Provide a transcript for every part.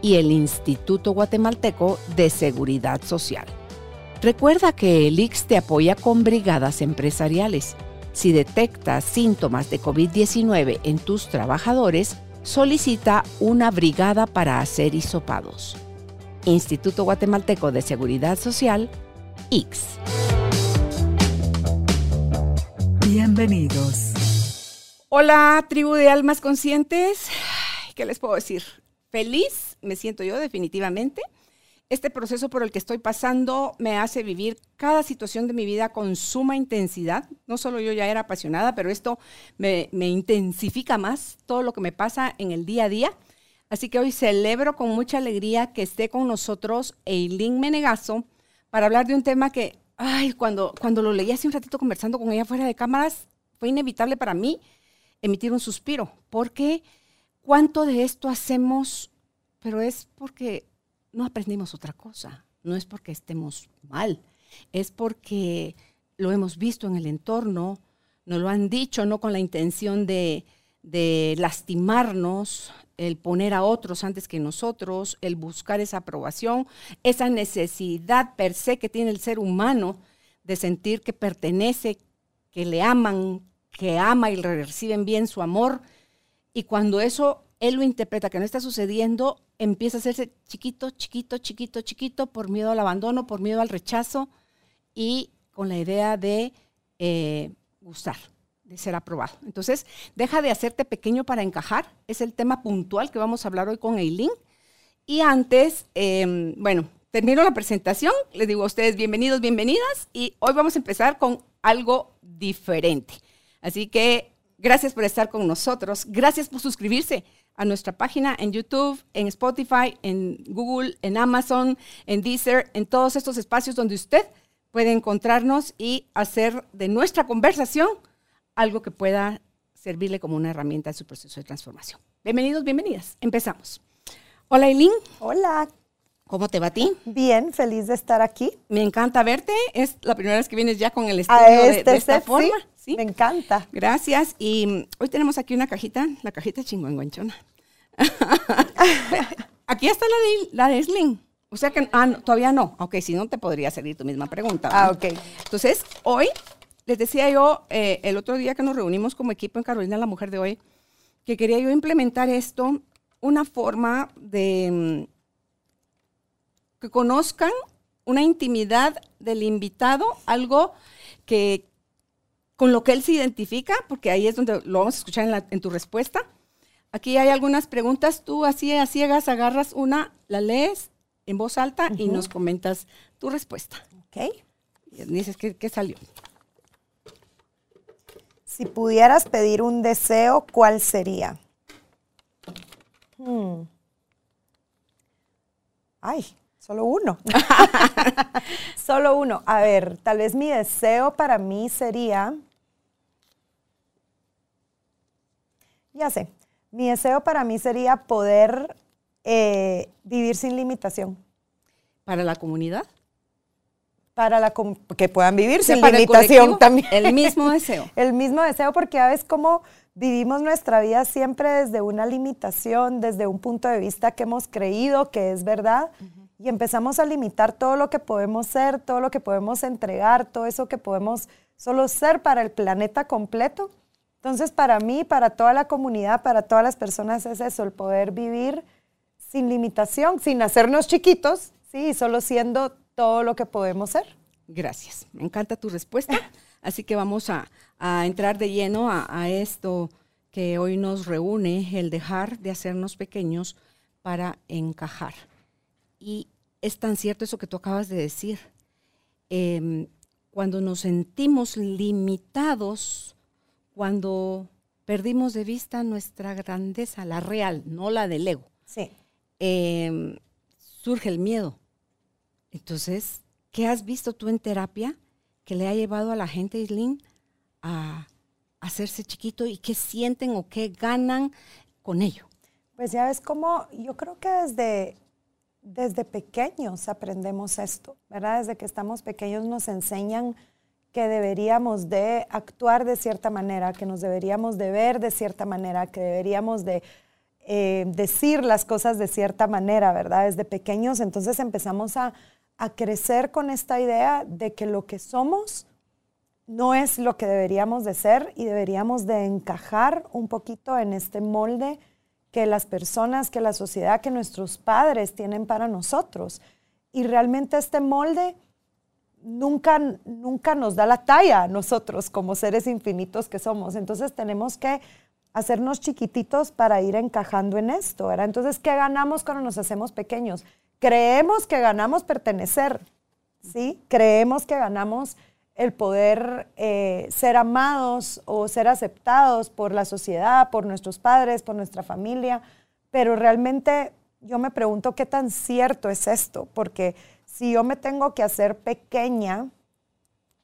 Y el Instituto Guatemalteco de Seguridad Social. Recuerda que el IX te apoya con brigadas empresariales. Si detectas síntomas de COVID-19 en tus trabajadores, solicita una brigada para hacer hisopados. Instituto Guatemalteco de Seguridad Social, X. Bienvenidos. Hola, tribu de almas conscientes. ¿Qué les puedo decir? Feliz me siento yo definitivamente. Este proceso por el que estoy pasando me hace vivir cada situación de mi vida con suma intensidad. No solo yo ya era apasionada, pero esto me, me intensifica más todo lo que me pasa en el día a día. Así que hoy celebro con mucha alegría que esté con nosotros Eileen Menegazo, para hablar de un tema que, ay, cuando, cuando lo leí hace un ratito conversando con ella fuera de cámaras, fue inevitable para mí emitir un suspiro, porque cuánto de esto hacemos, pero es porque no aprendimos otra cosa, no es porque estemos mal, es porque lo hemos visto en el entorno, nos lo han dicho, no con la intención de, lastimarnos, el poner a otros antes que nosotros, el buscar esa aprobación, esa necesidad per se que tiene el ser humano de sentir que pertenece, que le aman, que ama y reciben bien su amor. Y cuando eso él lo interpreta que no está sucediendo, empieza a hacerse chiquito, chiquito, chiquito, chiquito por miedo al abandono, por miedo al rechazo y con la idea de eh, gustar de ser aprobado. Entonces, deja de hacerte pequeño para encajar. Es el tema puntual que vamos a hablar hoy con Eileen. Y antes, eh, bueno, termino la presentación. Les digo a ustedes bienvenidos, bienvenidas. Y hoy vamos a empezar con algo diferente. Así que gracias por estar con nosotros. Gracias por suscribirse a nuestra página en YouTube, en Spotify, en Google, en Amazon, en Deezer, en todos estos espacios donde usted puede encontrarnos y hacer de nuestra conversación algo que pueda servirle como una herramienta en su proceso de transformación. Bienvenidos, bienvenidas. Empezamos. Hola, Eileen. Hola. ¿Cómo te va a ti? Bien, feliz de estar aquí. Me encanta verte. Es la primera vez que vienes ya con el estudio de, este de, esta set, forma. Sí, Me encanta. Gracias. Y mm, hoy tenemos aquí una cajita, la cajita chingüengüenchona. aquí está la de, la de Slim. O sea que ah, no, todavía no. Ok, si no te podría servir tu misma pregunta. Ah, ok. Entonces, hoy les decía yo eh, el otro día que nos reunimos como equipo en Carolina la Mujer de hoy, que quería yo implementar esto, una forma de mm, que conozcan una intimidad del invitado, algo que con lo que él se identifica, porque ahí es donde lo vamos a escuchar en, la- en tu respuesta. Aquí hay algunas preguntas, tú así a ciegas agarras una, la lees en voz alta y nos comentas tu respuesta. Ok. Y dices qué, qué salió. Si pudieras pedir un deseo, ¿cuál sería? Hmm. Ay, solo uno. solo uno. A ver, tal vez mi deseo para mí sería... Ya sé, mi deseo para mí sería poder eh, vivir sin limitación. Para la comunidad. Para la com- que puedan vivir O sea, sin para limitación también. El mismo deseo. el mismo deseo porque a veces como vivimos nuestra vida siempre desde una limitación, desde un punto de vista que hemos creído que es verdad y empezamos a limitar todo lo que podemos ser, todo lo que podemos entregar, todo eso que podemos solo ser para el planeta completo. Entonces para mí, para toda la comunidad, para todas las personas es eso, el poder vivir sin limitación, sin hacernos chiquitos, sí, solo siendo todo lo que podemos ser. Gracias. Me encanta tu respuesta. Así que vamos a, a entrar de lleno a, a esto que hoy nos reúne, el dejar de hacernos pequeños para encajar. Y es tan cierto eso que tú acabas de decir. Em, cuando nos sentimos limitados, cuando perdimos de vista nuestra grandeza, la real, no la del ego. Sí. em, surge el miedo. Entonces, ¿qué has visto tú en terapia que le ha llevado a la gente, Islin, a hacerse chiquito y qué sienten o qué ganan con ello? Pues ya ves cómo, yo creo que desde, desde pequeños aprendemos esto, ¿verdad? Desde que estamos pequeños nos enseñan deberíamos de actuar de cierta manera, que nos deberíamos de ver de cierta manera, que deberíamos de eh, decir las cosas de cierta manera, ¿verdad? Desde pequeños, entonces empezamos a, a crecer con esta idea de que lo que somos no es lo que deberíamos de ser y deberíamos de encajar un poquito en este molde que las personas, que la sociedad, que nuestros padres tienen para nosotros. Y realmente este molde nunca, nunca nos da la talla a nosotros como seres infinitos que somos. Entonces tenemos que hacernos chiquititos para ir encajando en esto. Entonces, ¿qué ganamos cuando nos hacemos pequeños? Creemos que ganamos pertenecer, ¿sí? Creemos que ganamos el poder eh, ser amados o ser aceptados por la sociedad, por nuestros padres, por nuestra familia, pero realmente yo me pregunto qué tan cierto es esto, porque si yo me tengo que hacer pequeña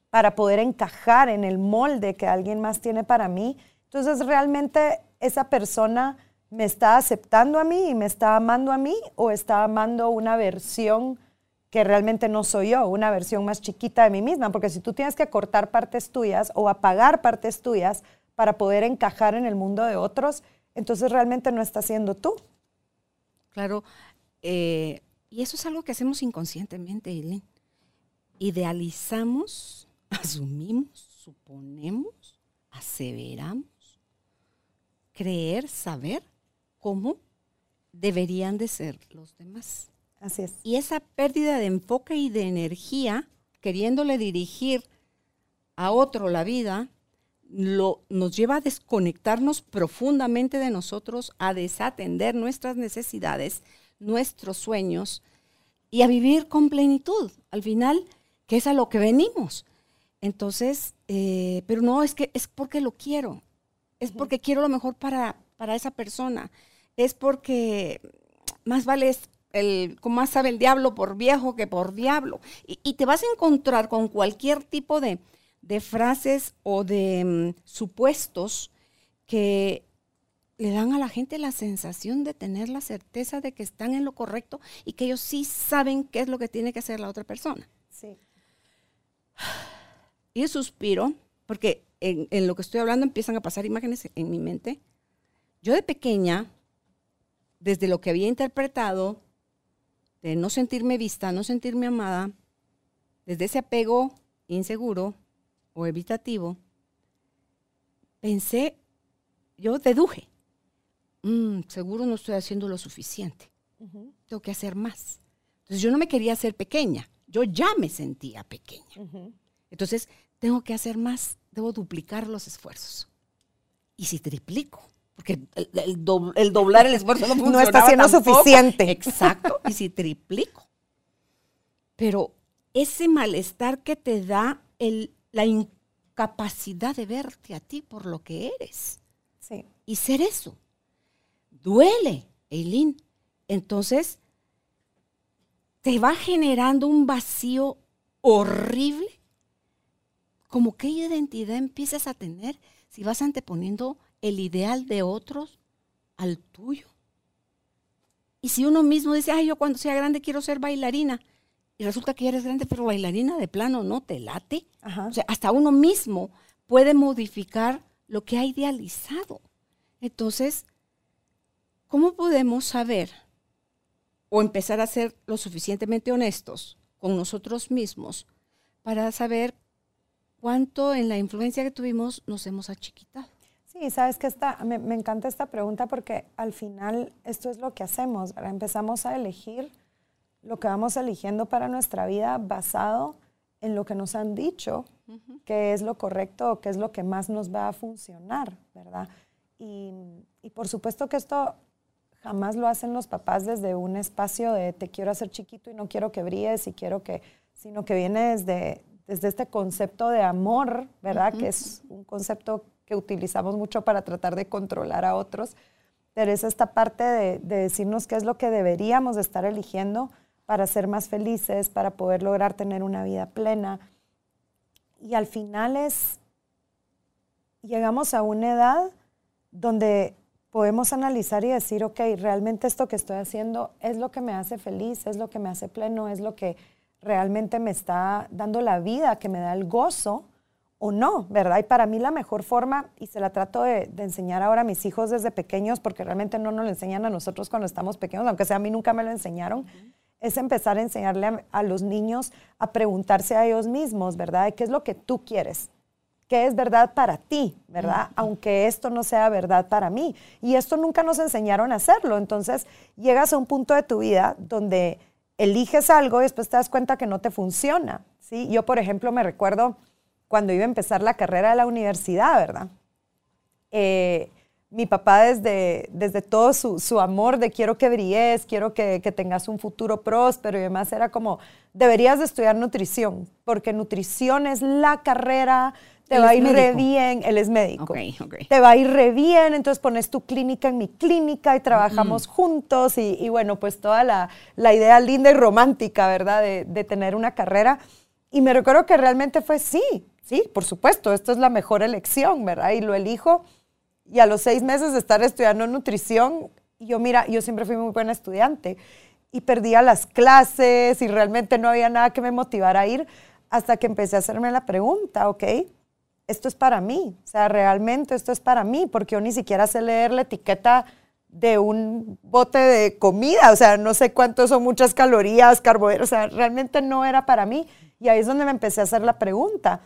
para poder encajar en el molde que alguien más tiene para mí, entonces realmente esa persona me está aceptando a mí y me está amando a mí o está amando una versión que realmente no soy yo, una versión más chiquita de mí misma, porque si tú tienes que cortar partes tuyas o apagar partes tuyas para poder encajar en el mundo de otros, entonces realmente no estás siendo tú. Claro, eh, y eso es algo que hacemos inconscientemente, Eileen. Idealizamos, asumimos, suponemos, aseveramos, creer, saber cómo deberían de ser los demás. Así es. Y esa pérdida de enfoque y de energía, queriéndole dirigir a otro la vida, lo, nos lleva a desconectarnos profundamente de nosotros, a desatender nuestras necesidades, nuestros sueños y a vivir con plenitud. Al final, que es a lo que venimos. Entonces, eh, pero no, es que es porque lo quiero, es porque quiero lo mejor para, para esa persona, es porque más vale el, como más sabe el diablo por viejo que por diablo. Y, te vas a encontrar con cualquier tipo de, frases o de mm, supuestos que le dan a la gente la sensación de tener la certeza de que están en lo correcto y que ellos sí saben qué es lo que tiene que hacer la otra persona. Sí. Y suspiro, porque en, en, lo que estoy hablando empiezan a pasar imágenes en mi mente. Yo de pequeña, desde lo que había interpretado, de no sentirme vista, no sentirme amada, desde ese apego inseguro o evitativo, pensé, yo deduje, mm, seguro no estoy haciendo lo suficiente, tengo que hacer más. Entonces yo no me quería hacer pequeña, yo ya me sentía pequeña. Entonces tengo que hacer más, debo duplicar los esfuerzos. Y si triplico, porque el, doblar el esfuerzo no No está siendo suficiente. Exacto, y si triplico. Pero ese malestar que te da el, la incapacidad de verte a ti por lo que eres. Sí. Y ser eso. Duele, Eileen. Entonces, te va generando un vacío horrible. Como qué identidad empiezas a tener si vas anteponiendo el ideal de otros al tuyo. Y si uno mismo dice, ay, yo cuando sea grande quiero ser bailarina, y resulta que eres grande, pero bailarina de plano no te late. O sea, hasta uno mismo puede modificar lo que ha idealizado. Entonces, ¿cómo podemos saber o empezar a ser lo suficientemente honestos con nosotros mismos para saber cuánto en la influencia que tuvimos nos hemos achiquitado? Sí, sabes que esta, me, encanta esta pregunta porque al final esto es lo que hacemos, empezamos a elegir lo que vamos eligiendo para nuestra vida basado en lo que nos han dicho, que es lo correcto o que es lo que más nos va a funcionar, ¿verdad? Y, y, por supuesto que esto jamás lo hacen los papás desde un espacio de te quiero hacer chiquito y no quiero que brilles y quiero que, sino que viene desde, desde este concepto de amor, ¿verdad? Que es un concepto que utilizamos mucho para tratar de controlar a otros. pero es esta parte de, de decirnos qué es lo que deberíamos de estar eligiendo para ser más felices, para poder lograr tener una vida plena. Y al final es, llegamos a una edad donde podemos analizar y decir, ok, realmente esto que estoy haciendo es lo que me hace feliz, es lo que me hace pleno, es lo que realmente me está dando la vida, que me da el gozo o no, ¿verdad? Y para mí la mejor forma, y se la trato de, enseñar ahora a mis hijos desde pequeños, porque realmente no nos lo enseñan a nosotros cuando estamos pequeños, aunque sea a mí nunca me lo enseñaron, es empezar a enseñarle a, los niños a preguntarse a ellos mismos, ¿verdad? ¿Qué es lo que tú quieres? ¿Qué es verdad para ti, verdad? Aunque esto no sea verdad para mí. Y esto nunca nos enseñaron a hacerlo. Entonces, llegas a un punto de tu vida donde eliges algo y después te das cuenta que no te funciona, ¿sí? Yo, por ejemplo, me recuerdo cuando iba a empezar la carrera de la universidad, ¿verdad? Eh, mi papá desde, desde todo su, amor de quiero que brilles, quiero que, tengas un futuro próspero y demás, era como, deberías de estudiar nutrición, porque nutrición es la carrera, te va a ir re bien, él es médico, te va a ir re bien, entonces pones tu clínica en mi clínica y trabajamos juntos y, bueno, pues toda la, idea linda y romántica, ¿verdad? De, de tener una carrera. Y me recuerdo que realmente fue sí, sí, por supuesto, esto es la mejor elección, ¿verdad? Y lo elijo y a los seis meses de estar estudiando nutrición, yo mira, yo siempre fui muy buena estudiante y perdía las clases y realmente no había nada que me motivara a ir hasta que empecé a hacerme la pregunta, ok, esto es para mí, o sea, realmente esto es para mí, porque yo ni siquiera sé leer la etiqueta de un bote de comida, o sea, no sé cuánto son muchas calorías, carbohidratos, o sea, realmente no era para mí. Y ahí es donde me empecé a hacer la pregunta.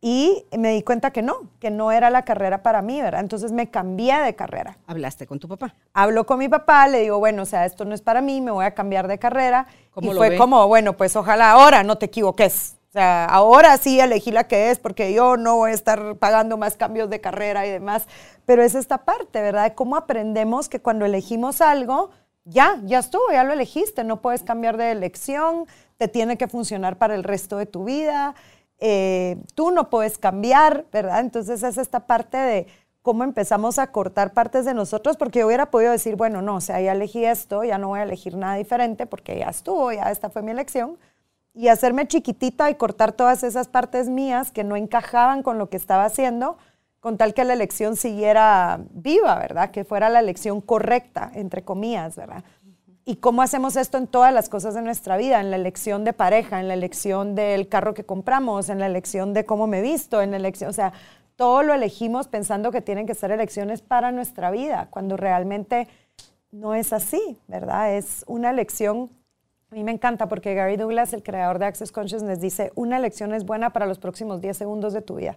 Y me di cuenta que no, que no era la carrera para mí, ¿verdad? Entonces me cambié de carrera. ¿Hablaste con tu papá? Hablo con mi papá, le digo, bueno, o sea, esto no es para mí, me voy a cambiar de carrera. y fue como, bueno, pues ojalá ahora no te equivoques. Sea, ahora sí elegí la que es porque yo no voy a estar pagando más cambios de carrera y demás. Pero es esta parte, ¿verdad? De cómo aprendemos que cuando elegimos algo, ya, ya estuvo, ya lo elegiste, no puedes cambiar de elección, te tiene que funcionar para el resto de tu vida. Eh, tú no puedes cambiar, ¿verdad? Entonces es esta parte de cómo empezamos a cortar partes de nosotros, porque yo hubiera podido decir, bueno, no, o sea, ya elegí esto, ya no voy a elegir nada diferente porque ya estuvo, ya esta fue mi elección, y hacerme chiquitita y cortar todas esas partes mías que no encajaban con lo que estaba haciendo, con tal que la elección siguiera viva, ¿verdad? Que fuera la elección correcta, entre comillas, ¿verdad? ¿Y cómo hacemos esto en todas las cosas de nuestra vida? En la elección de pareja, en la elección del carro que compramos, en la elección de cómo me visto, en la elección, o sea, todo lo elegimos pensando que tienen que ser elecciones para nuestra vida, cuando realmente no es así, ¿verdad? Es una elección, a mí me encanta porque Gary Douglas, el creador de Access Consciousness, dice, una elección es buena para los próximos 10 segundos de tu vida.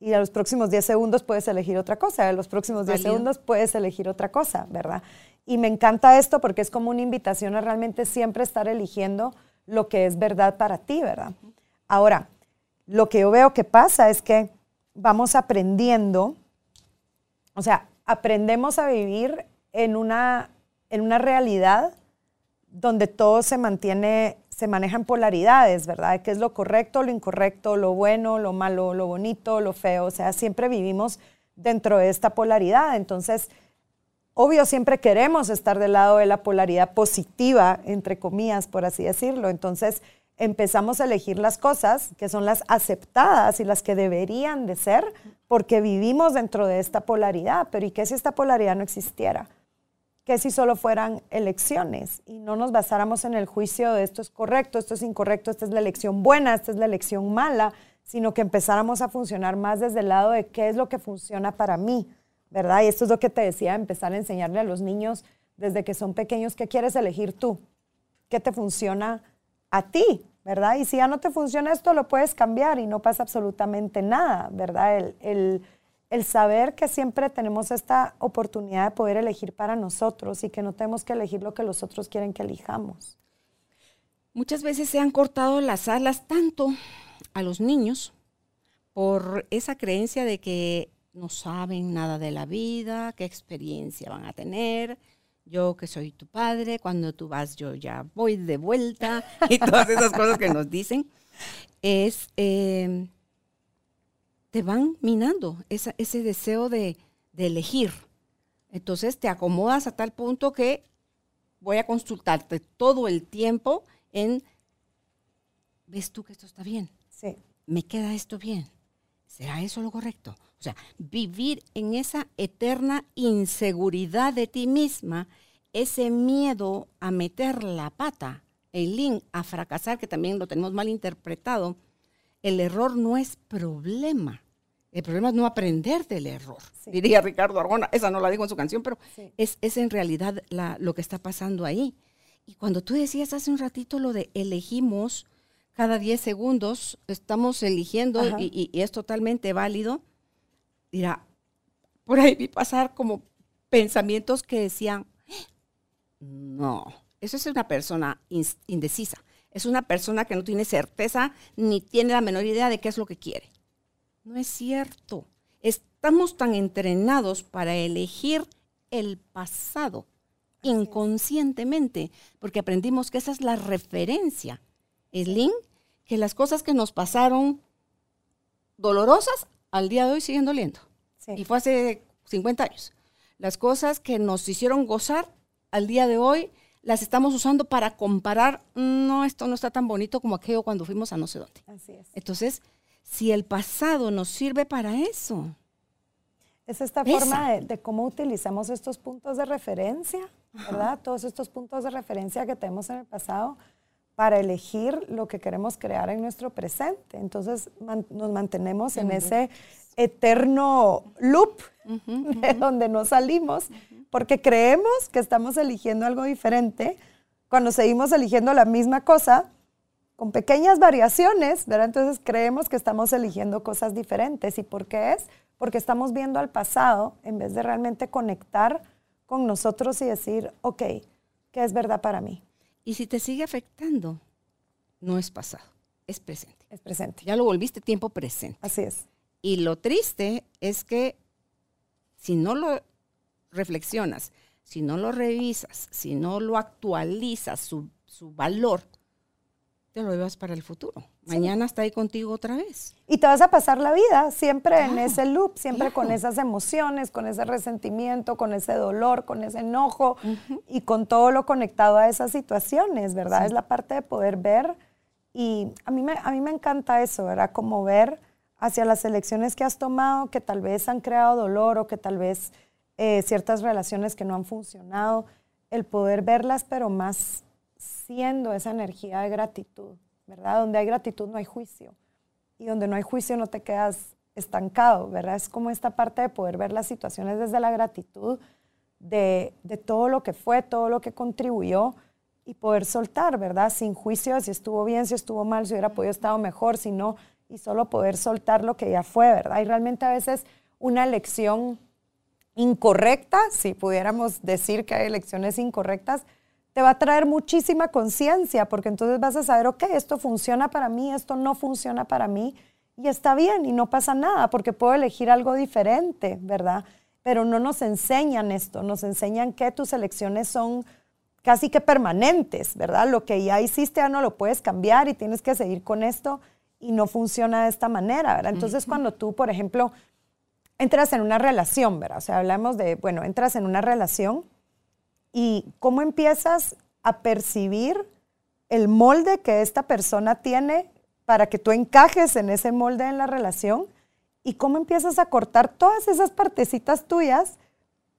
Y a los próximos 10 segundos puedes elegir otra cosa, a los próximos 10 segundos puedes elegir otra cosa, ¿verdad? Y me encanta esto porque es como una invitación a realmente siempre estar eligiendo lo que es verdad para ti, ¿verdad? Ahora, lo que yo veo que pasa es que vamos aprendiendo, o sea, aprendemos a vivir en una, en una realidad donde todo se mantiene, se maneja en polaridades, ¿verdad? ¿Qué es lo correcto, lo incorrecto, lo bueno, lo malo, lo bonito, lo feo? O sea, siempre vivimos dentro de esta polaridad. Entonces, Obvio, siempre queremos estar del lado de la polaridad positiva, entre comillas, por así decirlo. Entonces, empezamos a elegir las cosas que son las aceptadas y las que deberían de ser, porque vivimos dentro de esta polaridad. Pero ¿y qué si esta polaridad no existiera? ¿Qué si solo fueran elecciones y no nos basáramos en el juicio de esto es correcto, esto es incorrecto, esta es la elección buena, esta es la elección mala, sino que empezáramos a funcionar más desde el lado de qué es lo que funciona para mí? ¿verdad? Y esto es lo que te decía, empezar a enseñarle a los niños desde que son pequeños qué quieres elegir tú, qué te funciona a ti, ¿verdad? Y si ya no te funciona esto, lo puedes cambiar y no pasa absolutamente nada, ¿verdad? El saber que siempre tenemos esta oportunidad de poder elegir para nosotros y que no tenemos que elegir lo que los otros quieren que elijamos. Muchas veces se han cortado las alas tanto a los niños por esa creencia de que no saben nada de la vida, qué experiencia van a tener. Yo que soy tu padre, cuando tú vas yo ya voy de vuelta y todas esas cosas que nos dicen, es, em, te van minando ese deseo de, elegir, Entonces te acomodas a tal punto que voy a consultarte todo el tiempo en, ¿ves tú que esto está bien? Sí. ¿Me queda esto bien? ¿Será eso lo correcto? O sea, vivir en esa eterna inseguridad de ti misma, ese miedo a meter la pata, el link a fracasar, que también lo tenemos mal interpretado, el error no es problema. El problema es no aprender del error, diría Ricardo Argona. Esa no la digo en su canción, pero es, es, en realidad lo que está pasando ahí. Y cuando tú decías hace un ratito lo de elegimos cada 10 segundos, estamos eligiendo y, es totalmente válido, dirá, por ahí vi pasar como pensamientos que decían, no, eso es una persona indecisa, es una persona que no tiene certeza ni tiene la menor idea de qué es lo que quiere. No es cierto. Estamos tan entrenados para elegir el pasado inconscientemente, porque aprendimos que esa es la referencia. link que las cosas que nos pasaron dolorosas al día de hoy siguen doliendo. Y fue hace 50 años. Las cosas que nos hicieron gozar al día de hoy las estamos usando para comparar, no, esto no está tan bonito como aquello cuando fuimos a no sé dónde. Así es. Entonces, si el pasado nos sirve para eso. Es esta forma de, cómo utilizamos estos puntos de referencia, ¿verdad? Todos estos puntos de referencia que tenemos en el pasado para elegir lo que queremos crear en nuestro presente. Entonces nos mantenemos en ese eterno loop de donde no salimos porque creemos que estamos eligiendo algo diferente cuando seguimos eligiendo la misma cosa con pequeñas variaciones, ¿verdad? Entonces creemos que estamos eligiendo cosas diferentes. ¿Y por qué es? Porque estamos viendo al pasado en vez de realmente conectar con nosotros y decir, ok, ¿qué es verdad para mí? Y si te sigue afectando, no es pasado, es presente. Es presente. Ya lo volviste tiempo presente. Así es. Y lo triste es que si no lo reflexionas, si no lo revisas, si no lo actualizas, su, su valor, lo llevas para el futuro. Mañana está ahí contigo otra vez. Y te vas a pasar la vida siempre en ese loop, siempre con esas emociones, con ese resentimiento, con ese dolor, con ese enojo y con todo lo conectado a esas situaciones, ¿verdad? Es la parte de poder ver y a mí, me, a mí me encanta eso, ¿verdad? Como ver hacia las elecciones que has tomado que tal vez han creado dolor o que tal vez eh, ciertas relaciones que no han funcionado, el poder verlas pero más siendo esa energía de gratitud, ¿verdad? Donde hay gratitud no hay juicio. Y donde no hay juicio no te quedas estancado, ¿verdad? Es como esta parte de poder ver las situaciones desde la gratitud de, todo lo que fue, todo lo que contribuyó y poder soltar, ¿verdad? Sin juicio si estuvo bien, si estuvo mal, si hubiera podido estar mejor, si no, y solo poder soltar lo que ya fue, ¿verdad? Y realmente a veces una elección incorrecta, si pudiéramos decir que hay elecciones incorrectas, te va a traer muchísima conciencia, porque entonces vas a saber, ok, esto funciona para mí, esto no funciona para mí, y está bien, y no pasa nada, porque puedo elegir algo diferente, ¿verdad? Pero no nos enseñan esto, nos enseñan que tus elecciones son casi que permanentes, ¿verdad? Lo que ya hiciste ya no lo puedes cambiar y tienes que seguir con esto y no funciona de esta manera, ¿verdad? Entonces, cuando tú, por ejemplo, entras en una relación, ¿verdad? O sea, hablamos de, bueno, entras en una relación y cómo empiezas a percibir el molde que esta persona tiene para que tú encajes en ese molde en la relación y cómo empiezas a cortar todas esas partecitas tuyas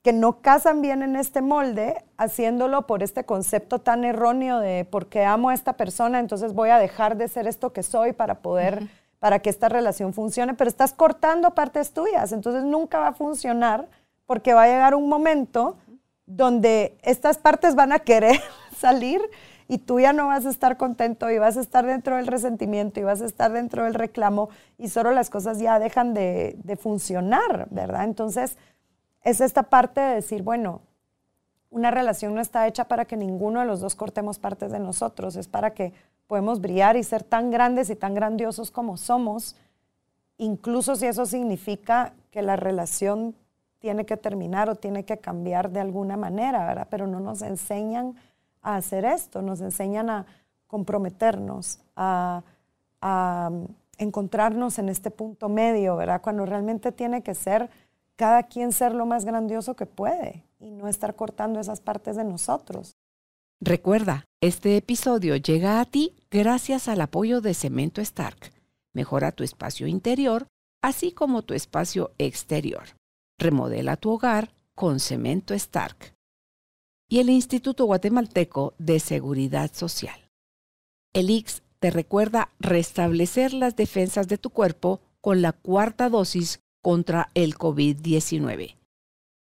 que no casan bien en este molde, haciéndolo por este concepto tan erróneo de porque amo a esta persona, entonces voy a dejar de ser esto que soy para poder, para que esta relación funcione, pero estás cortando partes tuyas, entonces nunca va a funcionar porque va a llegar un momento donde estas partes van a querer salir y tú ya no vas a estar contento y vas a estar dentro del resentimiento y vas a estar dentro del reclamo y solo las cosas ya dejan de, funcionar, ¿verdad? Entonces, es esta parte de decir, bueno, una relación no está hecha para que ninguno de los dos cortemos partes de nosotros, es para que podemos brillar y ser tan grandes y tan grandiosos como somos, incluso si eso significa que la relación tiene que terminar o tiene que cambiar de alguna manera, ¿verdad? Pero no nos enseñan a hacer esto, nos enseñan a comprometernos, a, a encontrarnos en este punto medio, ¿verdad? Cuando realmente tiene que ser cada quien ser lo más grandioso que puede y no estar cortando esas partes de nosotros. Recuerda, este episodio llega a ti gracias al apoyo de Cemento Stark. Mejora tu espacio interior, así como tu espacio exterior. Remodela tu hogar con Cemento Stark. Y el Instituto Guatemalteco de Seguridad Social. El IX te recuerda restablecer las defensas de tu cuerpo con la cuarta dosis contra el COVID-19.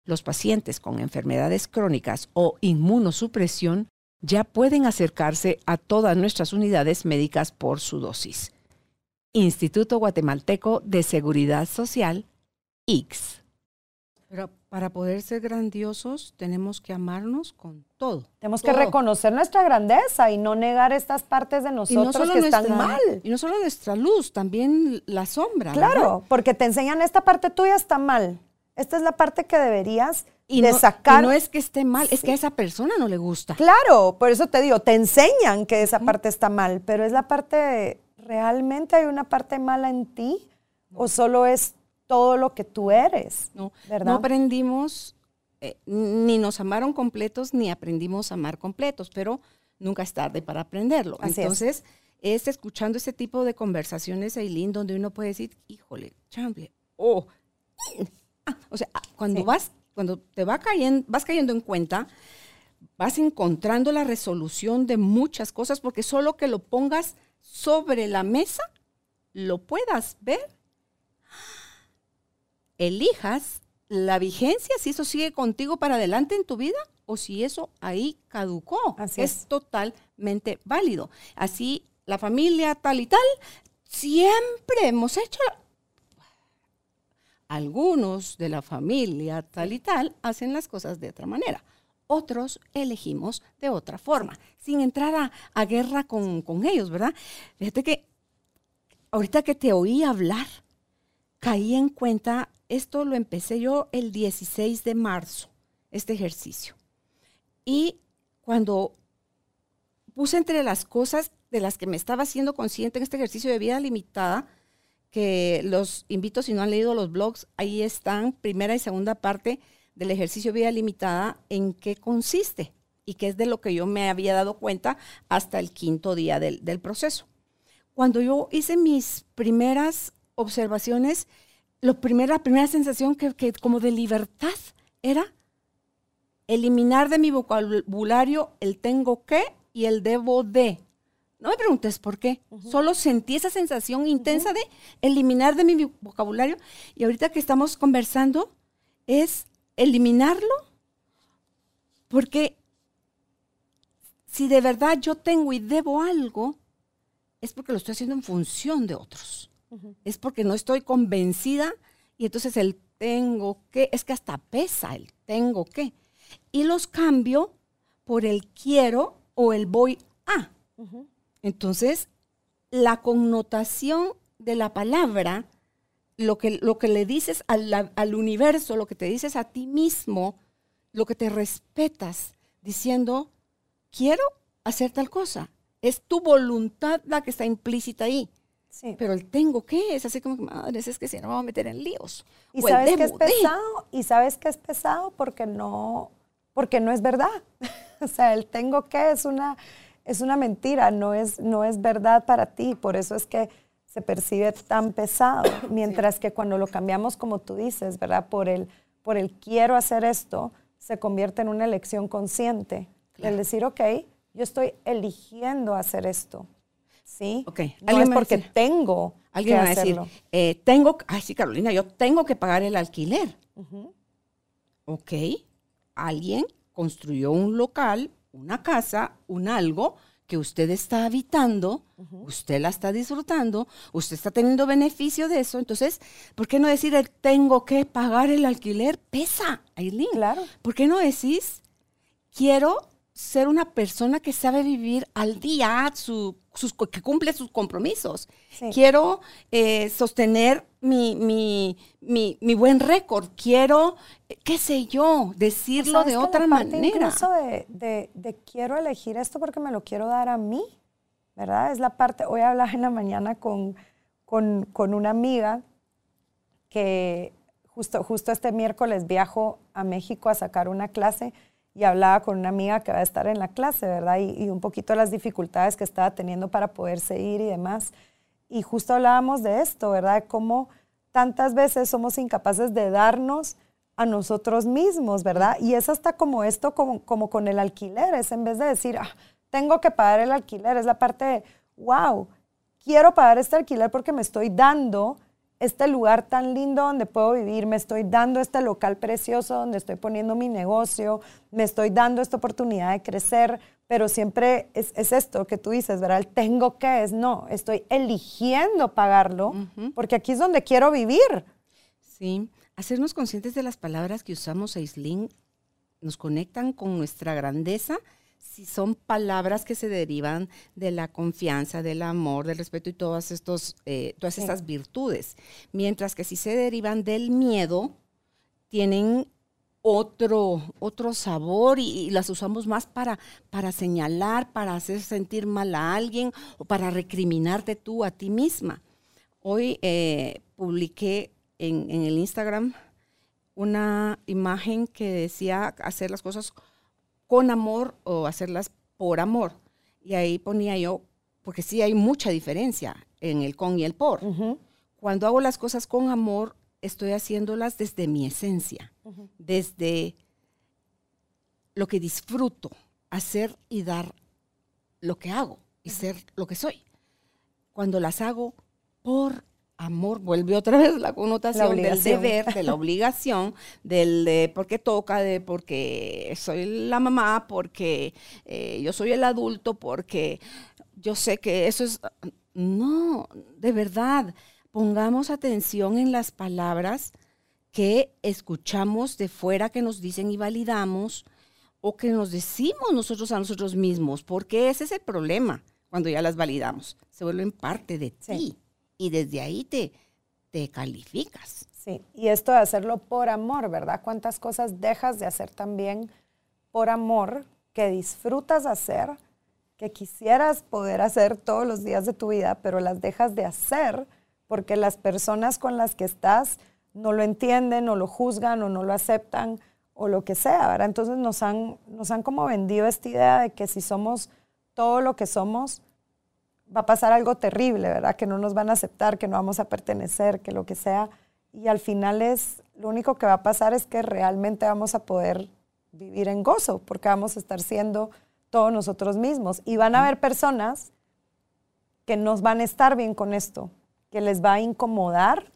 Los pacientes con enfermedades crónicas o inmunosupresión ya pueden acercarse a todas nuestras unidades médicas por su dosis. Instituto Guatemalteco de Seguridad Social, X. Pero para poder ser grandiosos tenemos que amarnos con todo. Tenemos que reconocer nuestra grandeza y no negar estas partes de nosotros que están mal. Y no solo nuestra luz, también la sombra. Claro, porque te enseñan esta parte tuya está mal. Esta es la parte que deberías de sacar. Y no es que esté mal, es que a esa persona no le gusta. Claro, por eso te digo, te enseñan que esa parte está mal, pero es la parte, ¿realmente hay una parte mala en ti? ¿O solo es todo lo que tú eres. No, ¿verdad? no aprendimos, eh, ni nos amaron completos, ni aprendimos a amar completos, pero nunca es tarde para aprenderlo. Entonces, es. escuchando ese tipo de conversaciones, Aileen, donde uno puede decir, híjole, chamble, oh, ah, o sea, ah, cuando vas, cuando te va cayendo, vas cayendo en cuenta, vas encontrando la resolución de muchas cosas, porque solo que lo pongas sobre la mesa, lo puedas ver elijas la vigencia, si eso sigue contigo para adelante en tu vida o si eso ahí caducó. Así es. totalmente válido. Así la familia tal y tal, siempre hemos hecho... Algunos de la familia tal y tal hacen las cosas de otra manera. Otros elegimos de otra forma, sin entrar a, guerra con, con ellos, ¿verdad? Fíjate que ahorita que te oí hablar, caí en cuenta esto lo empecé yo el 16 de marzo, este ejercicio. Y cuando puse entre las cosas de las que me estaba haciendo consciente en este ejercicio de vida limitada, que los invito, si no han leído los blogs, ahí están, primera y segunda parte del ejercicio de vida limitada, en qué consiste y qué es de lo que yo me había dado cuenta hasta el quinto día del, del proceso. Cuando yo hice mis primeras observaciones, lo primera, la primera sensación que, como de libertad era eliminar de mi vocabulario el tengo que y el debo de. No me preguntes por qué. Solo sentí esa sensación intensa de eliminar de mi vocabulario. Y ahorita que estamos conversando, es eliminarlo. Porque si de verdad yo tengo y debo algo, es porque lo estoy haciendo en función de otros es porque no estoy convencida y entonces el tengo que, es que hasta pesa el tengo que. Y los cambio por el quiero o el voy a. Entonces, la connotación de la palabra, lo que, lo que le dices al, al, universo, lo que te dices a ti mismo, lo que te respetas, diciendo, quiero hacer tal cosa. Es tu voluntad la que está implícita ahí. Pero el tengo que es así como que, madre, es que si no me voy a meter en líos. Y sabes que es pesado, y sabes que es pesado porque no, porque no es verdad. o sea, el tengo que es una, es una mentira, no es, no es verdad para ti. Por eso es que se percibe tan pesado. Mientras que cuando lo cambiamos, como tú dices, ¿verdad? Por el, por el quiero hacer esto, se convierte en una elección consciente. El decir, ok, yo estoy eligiendo hacer esto. ¿Sí? Ok. No es porque tengo Alguien que va a decir, eh, tengo, ay sí, Carolina, yo tengo que pagar el alquiler. Ok. Alguien construyó un local, una casa, un algo que usted está habitando, usted la está disfrutando, usted está teniendo beneficio de eso. Entonces, ¿por qué no decir el tengo que pagar el alquiler? Pesa, Aileen. Claro. ¿Por qué no decís quiero ser una persona que sabe vivir al día, su que cumple sus compromisos. Quiero eh, sostener mi, mi, mi, buen récord. Quiero, qué sé yo, decirlo de otra manera. Incluso de, de, de, quiero elegir esto porque me lo quiero dar a mí, ¿verdad? Es la parte, hoy hablaba en la mañana con, con, con una amiga que justo, justo este miércoles viajo a México a sacar una clase y hablaba con una amiga que va a estar en la clase, ¿verdad? Y, un poquito las dificultades que estaba teniendo para poderse ir y demás. Y justo hablábamos de esto, ¿verdad? Cómo tantas veces somos incapaces de darnos a nosotros mismos, ¿verdad? Y es hasta como esto, como, como con el alquiler, es en vez de decir, ah, tengo que pagar el alquiler, es la parte de, wow, quiero pagar este alquiler porque me estoy dando este lugar tan lindo donde puedo vivir, me estoy dando este local precioso donde estoy poniendo mi negocio, me estoy dando esta oportunidad de crecer, pero siempre es, esto que tú dices, ¿verdad? El tengo que es, no, estoy eligiendo pagarlo porque aquí es donde quiero vivir. Sí, hacernos conscientes de las palabras que usamos, Aislinn, nos conectan con nuestra grandeza si son palabras que se derivan de la confianza, del amor, del respeto y todas, estos, eh, todas estas virtudes. Mientras que si se derivan del miedo, tienen otro, otro sabor y, las usamos más para, para señalar, para hacer sentir mal a alguien o para recriminarte tú a ti misma. Hoy eh, publiqué en, en el Instagram una imagen que decía hacer las cosas con amor o hacerlas por amor. Y ahí ponía yo, porque sí hay mucha diferencia en el con y el por. Cuando hago las cosas con amor, estoy haciéndolas desde mi esencia, desde lo que disfruto, hacer y dar lo que hago y ser lo que soy. Cuando las hago por amor vuelve otra vez la connotación del deber, de la obligación, del de porque toca, de porque soy la mamá, porque eh, yo soy el adulto, porque yo sé que eso es... No, de verdad, pongamos atención en las palabras que escuchamos de fuera, que nos dicen y validamos, o que nos decimos nosotros a nosotros mismos, porque ese es el problema cuando ya las validamos, se vuelven parte de ti y desde ahí te, te calificas. Sí, y esto de hacerlo por amor, ¿verdad? ¿Cuántas cosas dejas de hacer también por amor que disfrutas hacer, que quisieras poder hacer todos los días de tu vida, pero las dejas de hacer porque las personas con las que estás no lo entienden o lo juzgan o no lo aceptan o lo que sea, ¿verdad? Entonces nos han, nos han como vendido esta idea de que si somos todo lo que somos, va a pasar algo terrible, ¿verdad? Que no nos van a aceptar, que no vamos a pertenecer, que lo que sea. Y al final es, lo único que va a pasar es que realmente vamos a poder vivir en gozo, porque vamos a estar siendo todos nosotros mismos. Y van a haber personas que nos van a estar bien con esto, que les va a incomodar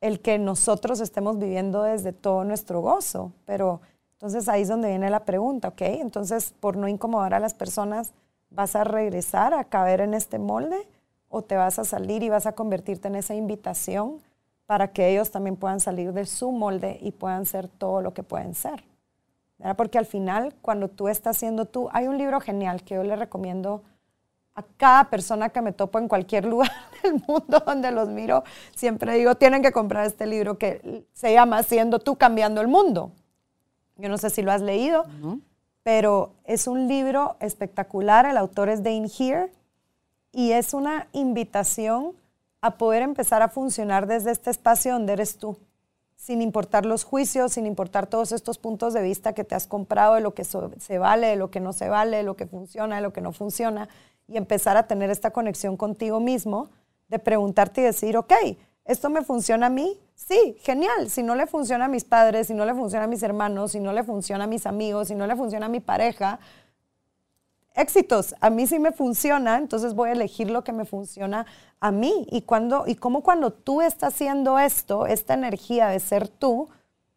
el que nosotros estemos viviendo desde todo nuestro gozo. Pero entonces ahí es donde viene la pregunta, ¿ok? Entonces, por no incomodar a las personas, ¿Vas a regresar a caber en este molde o te vas a salir y vas a convertirte en esa invitación para que ellos también puedan salir de su molde y puedan ser todo lo que pueden ser? Porque al final, cuando tú estás siendo tú, hay un libro genial que yo le recomiendo a cada persona que me topo en cualquier lugar del mundo donde los miro, siempre digo, tienen que comprar este libro que se llama Siendo tú cambiando el mundo. Yo no sé si lo has leído, pero es un libro espectacular, el autor es Dane Here, y es una invitación a poder empezar a funcionar desde este espacio donde eres tú, sin importar los juicios, sin importar todos estos puntos de vista que te has comprado de lo que se vale, de lo que no se vale, de lo que funciona, de lo que no funciona, y empezar a tener esta conexión contigo mismo, de preguntarte y decir, ok, ¿esto me funciona a mí? Sí, genial. Si no le funciona a mis padres, si no le funciona a mis hermanos, si no le funciona a mis amigos, si no le funciona a mi pareja, éxitos. A mí sí me funciona, entonces voy a elegir lo que me funciona a mí. Y, cuando, y como cuando tú estás haciendo esto, esta energía de ser tú,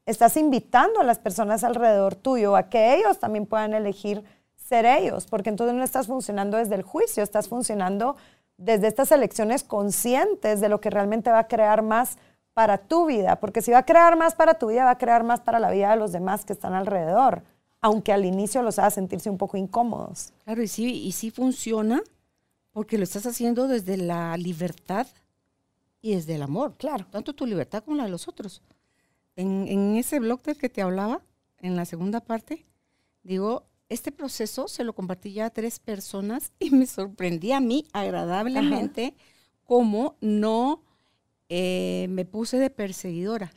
estás invitando a las personas alrededor tuyo a que ellos también puedan elegir ser ellos, porque entonces no estás funcionando desde el juicio, estás funcionando desde estas elecciones conscientes de lo que realmente va a crear más para tu vida, porque si va a crear más para tu vida, va a crear más para la vida de los demás que están alrededor, aunque al inicio los haga sentirse un poco incómodos. Claro, y sí, y sí funciona porque lo estás haciendo desde la libertad y desde el amor. Claro. Tanto tu libertad como la de los otros. En, en ese blog del que te hablaba, en la segunda parte, digo, este proceso se lo compartí ya a tres personas y me sorprendí a mí agradablemente cómo no eh, me puse de perseguidora.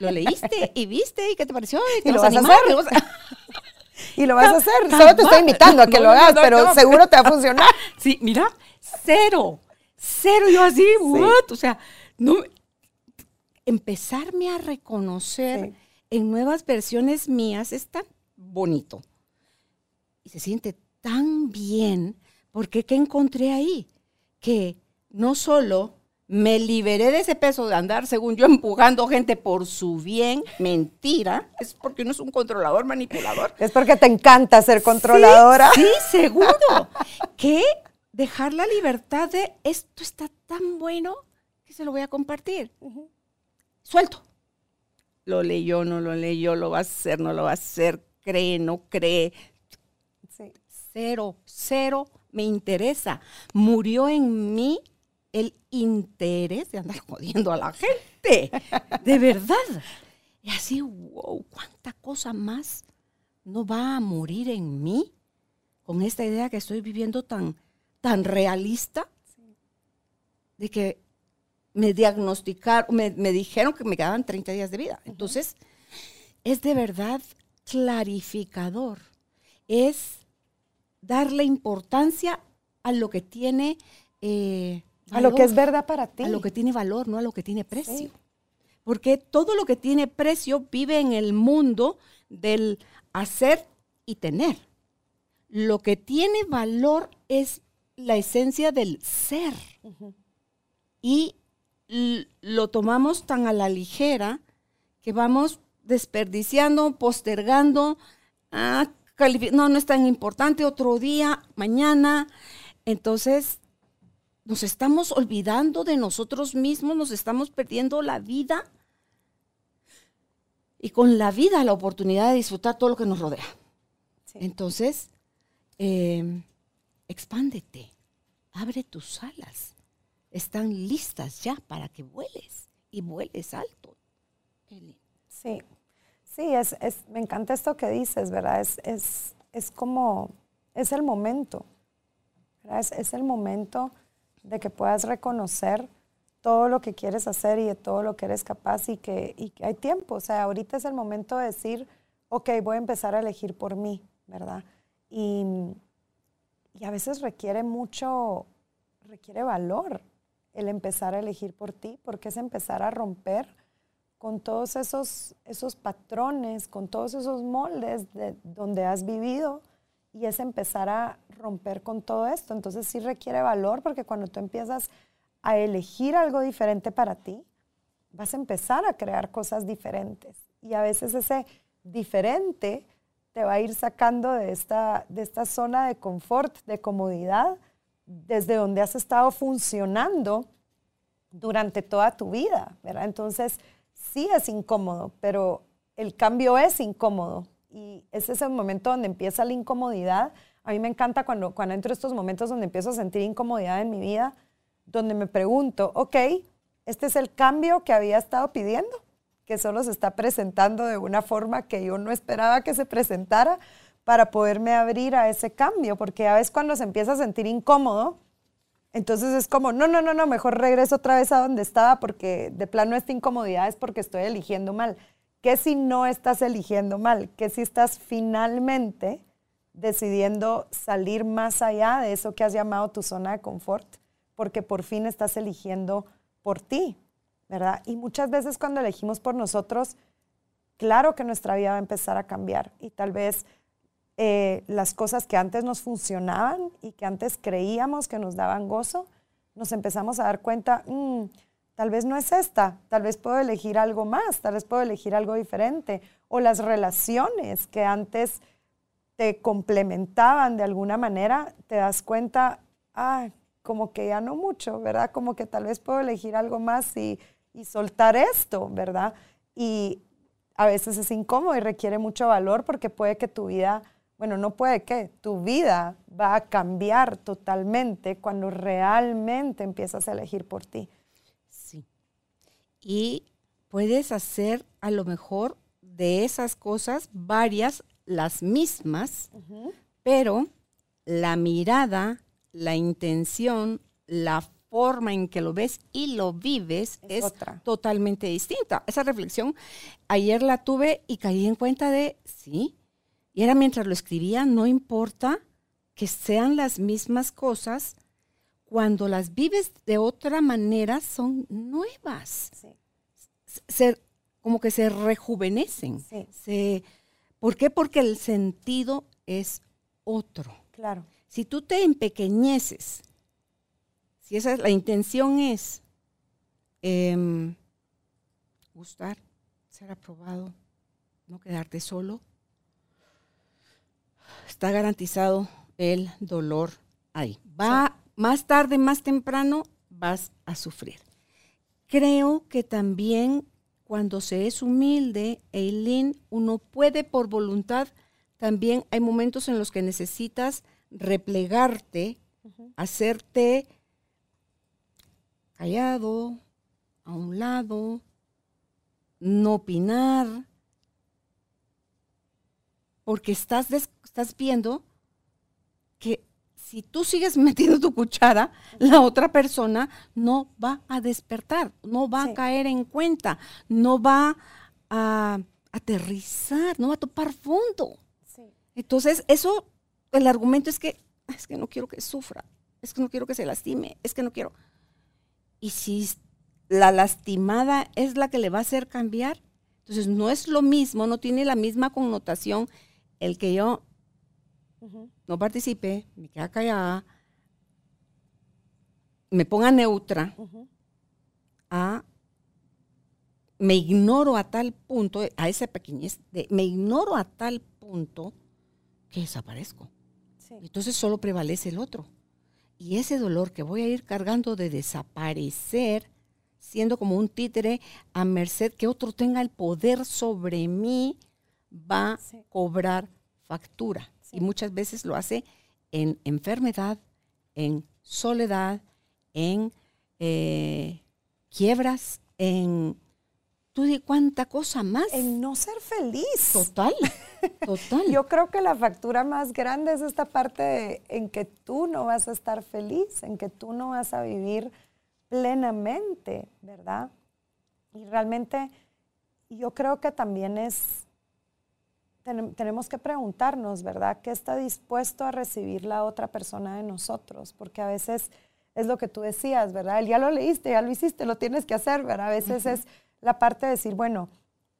lo leíste y viste y qué te pareció. Y, lo vas a hacer. y lo vas a hacer. Solo te estoy invitando a que lo hagas, pero seguro te va a funcionar. Sí, mira, cero. Cero. Yo así, what? O sea, no. Empezarme a reconocer en nuevas versiones mías es tan bonito. Y se siente tan bien, porque ¿qué encontré ahí? Que no solo me liberé de ese peso de andar, según yo, empujando gente por su bien. Mentira. Es porque uno es un controlador, manipulador. Es porque te encanta ser controladora. Sí, seguro. que dejar la libertad de esto está tan bueno que se lo voy a compartir. Suelto. Lo leyó, no lo leyó, lo va a hacer, no lo va a hacer, cree, no cree. Cero, cero me interesa. Murió en mí el interés de andar jodiendo a la gente. De verdad. Y así, wow, cuánta cosa más no va a morir en mí con esta idea que estoy viviendo tan, tan realista de que me diagnosticaron, me, me, dijeron que me quedaban 30 días de vida. Entonces, es de verdad clarificador. Es darle importancia a lo que tiene eh, a lo que es verdad para ti. A lo que tiene valor, no a lo que tiene precio. Porque todo lo que tiene precio vive en el mundo del hacer y tener. Lo que tiene valor es la esencia del ser. Y lo tomamos tan a la ligera que vamos desperdiciando, postergando, ah, no, no es tan importante, otro día, mañana. Entonces, nos estamos olvidando de nosotros mismos, nos estamos perdiendo la vida y con la vida la oportunidad de disfrutar todo lo que nos rodea. Entonces, em, expándete, abre tus alas, están listas ya para que vueles y vueles alto. Sí, sí, es, me encanta esto que dices, ¿verdad? Es, es, como, es el momento, Es, es el momento de que puedas reconocer todo lo que quieres hacer y de todo lo que eres capaz y que, hay tiempo. O sea, ahorita es el momento de decir, ok, voy a empezar a elegir por mí, ¿verdad? Y, y a veces requiere mucho, requiere valor el empezar a elegir por ti, porque es empezar a romper con todos esos, esos patrones, con todos esos moldes de donde has vivido y es empezar a romper con todo esto. Entonces sí requiere valor porque cuando tú empiezas a elegir algo diferente para ti, vas a empezar a crear cosas diferentes. Y a veces ese diferente te va a ir sacando de esta, de esta zona de confort, de comodidad, desde donde has estado funcionando durante toda tu vida, ¿verdad? Entonces, sí es incómodo, pero el cambio es incómodo y ese es el momento donde empieza la incomodidad. A mí me encanta cuando, cuando entro estos momentos donde empiezo a sentir incomodidad en mi vida, donde me pregunto, ok, este es el cambio que había estado pidiendo, que solo se está presentando de una forma que yo no esperaba que se presentara para poderme abrir a ese cambio, porque a veces cuando se empieza a sentir incómodo, entonces es como, no, no, no, no, mejor regreso otra vez a donde estaba porque de plano esta incomodidad es porque estoy eligiendo mal. ¿Qué si no estás eligiendo mal? ¿Qué si estás finalmente decidiendo salir más allá de eso que has llamado tu zona de confort? Porque por fin estás eligiendo por ti, ¿verdad? Y muchas veces cuando elegimos por nosotros, claro que nuestra vida va a empezar a cambiar y tal vez eh, las cosas que antes nos funcionaban y que antes creíamos que nos daban gozo, nos empezamos a dar cuenta, mm, Tal vez no es esta, tal vez puedo elegir algo más, tal vez puedo elegir algo diferente. O las relaciones que antes te complementaban de alguna manera, te das cuenta, ah, como que ya no mucho, ¿verdad? Como que tal vez puedo elegir algo más y, y soltar esto, ¿verdad? Y a veces es incómodo y requiere mucho valor porque puede que tu vida, bueno, no puede que, tu vida va a cambiar totalmente cuando realmente empiezas a elegir por ti y puedes hacer a lo mejor de esas cosas varias, las mismas, pero la mirada, la intención, la forma en que lo ves y lo vives Es es, otra. totalmente distinta. Esa reflexión ayer la tuve y caí en cuenta de, sí, y era mientras lo escribía, no importa que sean las mismas cosas, cuando las vives de otra manera son nuevas. Sí, Se, como que se rejuvenecen. sí, Se, ¿Por qué? Porque el sentido es otro. claro. Si tú te empequeñeces, si esa es la intención es em, gustar, ser aprobado, no quedarte solo, está garantizado el dolor ahí. Va más tarde, más temprano, vas a sufrir. Creo que también cuando se es humilde, Eileen, uno puede por voluntad, también hay momentos en los que necesitas replegarte, hacerte callado, a un lado, no opinar, porque estás, estás viendo si tú sigues metiendo tu cuchara, la otra persona no va a despertar, no va Sí. a caer en cuenta, no va a aterrizar, no va a topar fondo. Sí, Entonces, eso, el argumento es que es que no quiero que sufra, es que no quiero que se lastime, es que no quiero. Y si la lastimada es la que le va a hacer cambiar, entonces no es lo mismo, no tiene la misma connotación el que yo no participe, me queda callada, me ponga neutra, a me ignoro a tal punto, a esa pequeñez, de, me ignoro a tal punto que desaparezco. sí, Entonces solo prevalece el otro. Y ese dolor que voy a ir cargando de desaparecer, siendo como un títere a merced que otro tenga el poder sobre mí, va a Sí. cobrar factura. Y muchas veces lo hace en enfermedad, en soledad, en eh, quiebras, en tú di cuánta cosa más. En no ser feliz. Total, total. Yo creo que la factura más grande es esta parte de- en que tú no vas a estar feliz, en que tú no vas a vivir plenamente, ¿verdad? Y realmente yo creo que también es, tenem- tenemos que preguntarnos, ¿verdad? ¿Qué está dispuesto a recibir la otra persona de nosotros? Porque a veces es lo que tú decías, ¿verdad? El ya lo leíste, ya lo hiciste, lo tienes que hacer, ¿verdad? A veces es la parte de decir, bueno,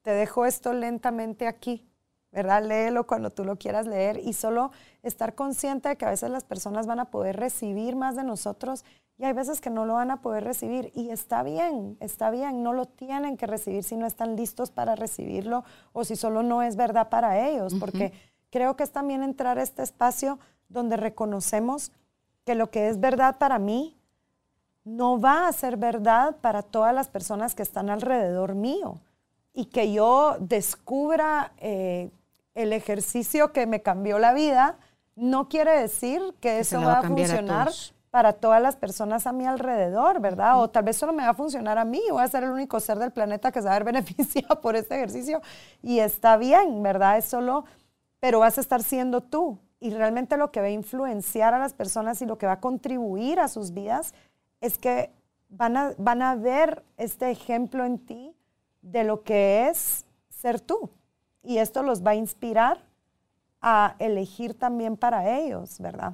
te dejo esto lentamente aquí, ¿verdad? Léelo cuando tú lo quieras leer y solo estar consciente de que a veces las personas van a poder recibir más de nosotros y hay veces que no lo van a poder recibir. Y está bien, está bien, no lo tienen que recibir si no están listos para recibirlo o si solo no es verdad para ellos, porque creo que es también entrar a este espacio donde reconocemos que lo que es verdad para mí no va a ser verdad para todas las personas que están alrededor mío. Y que yo descubra eh, el ejercicio que me cambió la vida, no quiere decir que, eso va a funcionar. Para todas las personas a mi alrededor, ¿verdad? O tal vez solo me va a funcionar a mí, voy a ser el único ser del planeta que se va a ver beneficiado por este ejercicio y está bien, ¿verdad? Es solo, pero vas a estar siendo tú y realmente lo que va a influenciar a las personas y lo que va a contribuir a sus vidas es que van a, van a ver este ejemplo en ti de lo que es ser tú. Y esto los va a inspirar a elegir también para ellos, ¿verdad?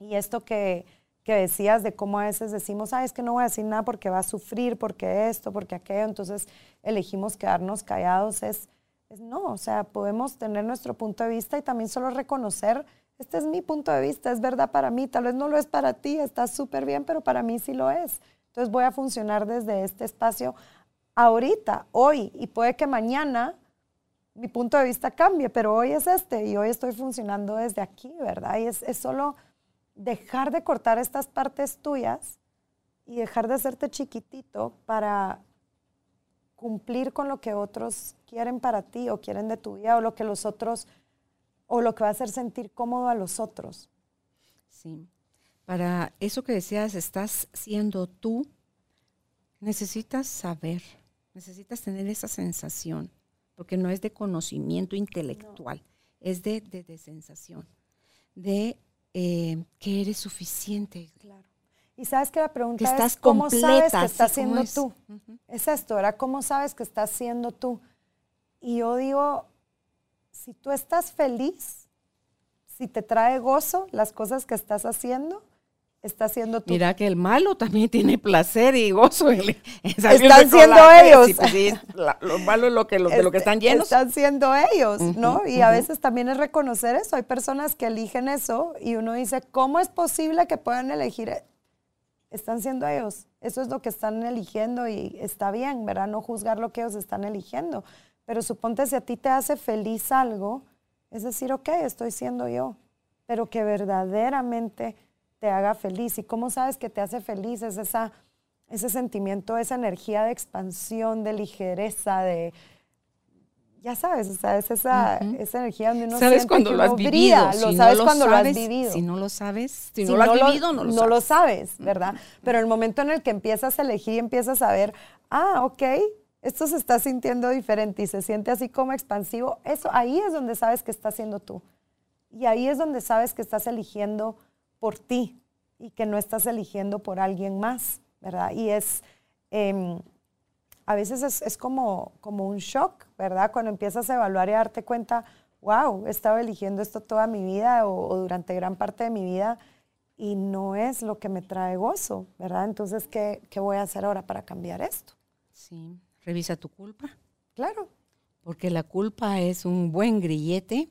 Y esto que, que decías de cómo a veces decimos, ah, es que no voy a decir nada porque va a sufrir, porque esto, porque aquello, entonces elegimos quedarnos callados, es, es no, o sea, podemos tener nuestro punto de vista y también solo reconocer, este es mi punto de vista, es verdad para mí, tal vez no lo es para ti, está súper bien, pero para mí sí lo es. Entonces voy a funcionar desde este espacio ahorita, hoy, y puede que mañana mi punto de vista cambie, pero hoy es este y hoy estoy funcionando desde aquí, ¿verdad? Y es, es solo dejar de cortar estas partes tuyas y dejar de hacerte chiquitito para cumplir con lo que otros quieren para ti o quieren de tu vida o lo que los otros o lo que va a hacer sentir cómodo a los otros. Sí. Para eso que decías, estás siendo tú, necesitas saber, necesitas tener esa sensación, porque no es de conocimiento intelectual, es de, de- de sensación, de eh, que eres suficiente. Claro. Y sabes que la pregunta Que estás es, ¿cómo sabes que estás siendo es. tú? Es esto, ¿verdad? ¿Cómo sabes que estás siendo tú? Y yo digo, si tú estás feliz, si te trae gozo las cosas que estás haciendo, estás siendo tú. Mira que el malo también tiene placer y gozo en, en Están siendo ellos. Sí, pues la- lo malo es lo que, lo, de lo que Este, están llenos. Están siendo ellos, ¿no? Ujú, Y a ujú. veces también es reconocer eso. Hay personas que eligen eso y uno dice, ¿cómo es posible que puedan elegir? e-?" Están siendo ellos. Eso es lo que están eligiendo y está bien, ¿verdad? No juzgar lo que ellos están eligiendo. Pero suponte si a ti te hace feliz algo, es decir, ok, estoy siendo yo, pero que verdaderamente te haga feliz. ¿Y cómo sabes que te hace feliz? Es esa, ese sentimiento, esa energía de expansión, de ligereza, de... Ya sabes, o sea, es esa, esa energía donde uno ¿Sabes siente cuando que lo has vivido? brilla, Si lo no sabes lo cuando sabes, lo has vivido. Si no lo sabes, si, Si no lo has vivido, no lo sabes. sabes, ¿verdad? Pero el momento en el que empiezas a elegir y empiezas a ver, ah, ok, esto se está sintiendo diferente y se siente así como expansivo, eso ahí es donde sabes que estás siendo tú. Y ahí es donde sabes que estás eligiendo por ti y que no estás eligiendo por alguien más, ¿verdad? Y es, em, a veces es, es como, como un shock, ¿verdad? Cuando empiezas a evaluar y a darte cuenta, wow, he estado eligiendo esto toda mi vida o, o durante gran parte de mi vida y no es lo que me trae gozo, ¿verdad? Entonces, ¿qué, qué voy a hacer ahora para cambiar esto? Sí, revisa tu culpa, Claro, porque la culpa es un buen grillete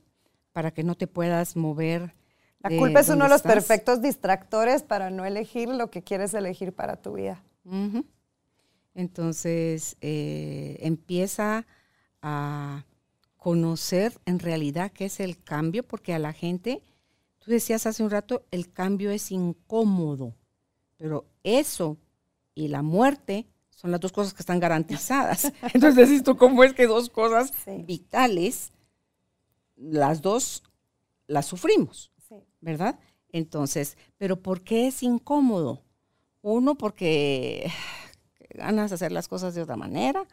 para que no te puedas mover. La culpa es uno de los estás. perfectos distractores para no elegir lo que quieres elegir para tu vida. Entonces, eh, empieza a conocer en realidad qué es el cambio, porque a la gente, tú decías hace un rato, el cambio es incómodo, pero eso y la muerte son las dos cosas que están garantizadas. Entonces, decís tú, ¿cómo es que dos cosas Sí. vitales, las dos las sufrimos? ¿Verdad? Entonces, pero ¿por qué es incómodo? Uno, porque ganas de hacer las cosas de otra manera.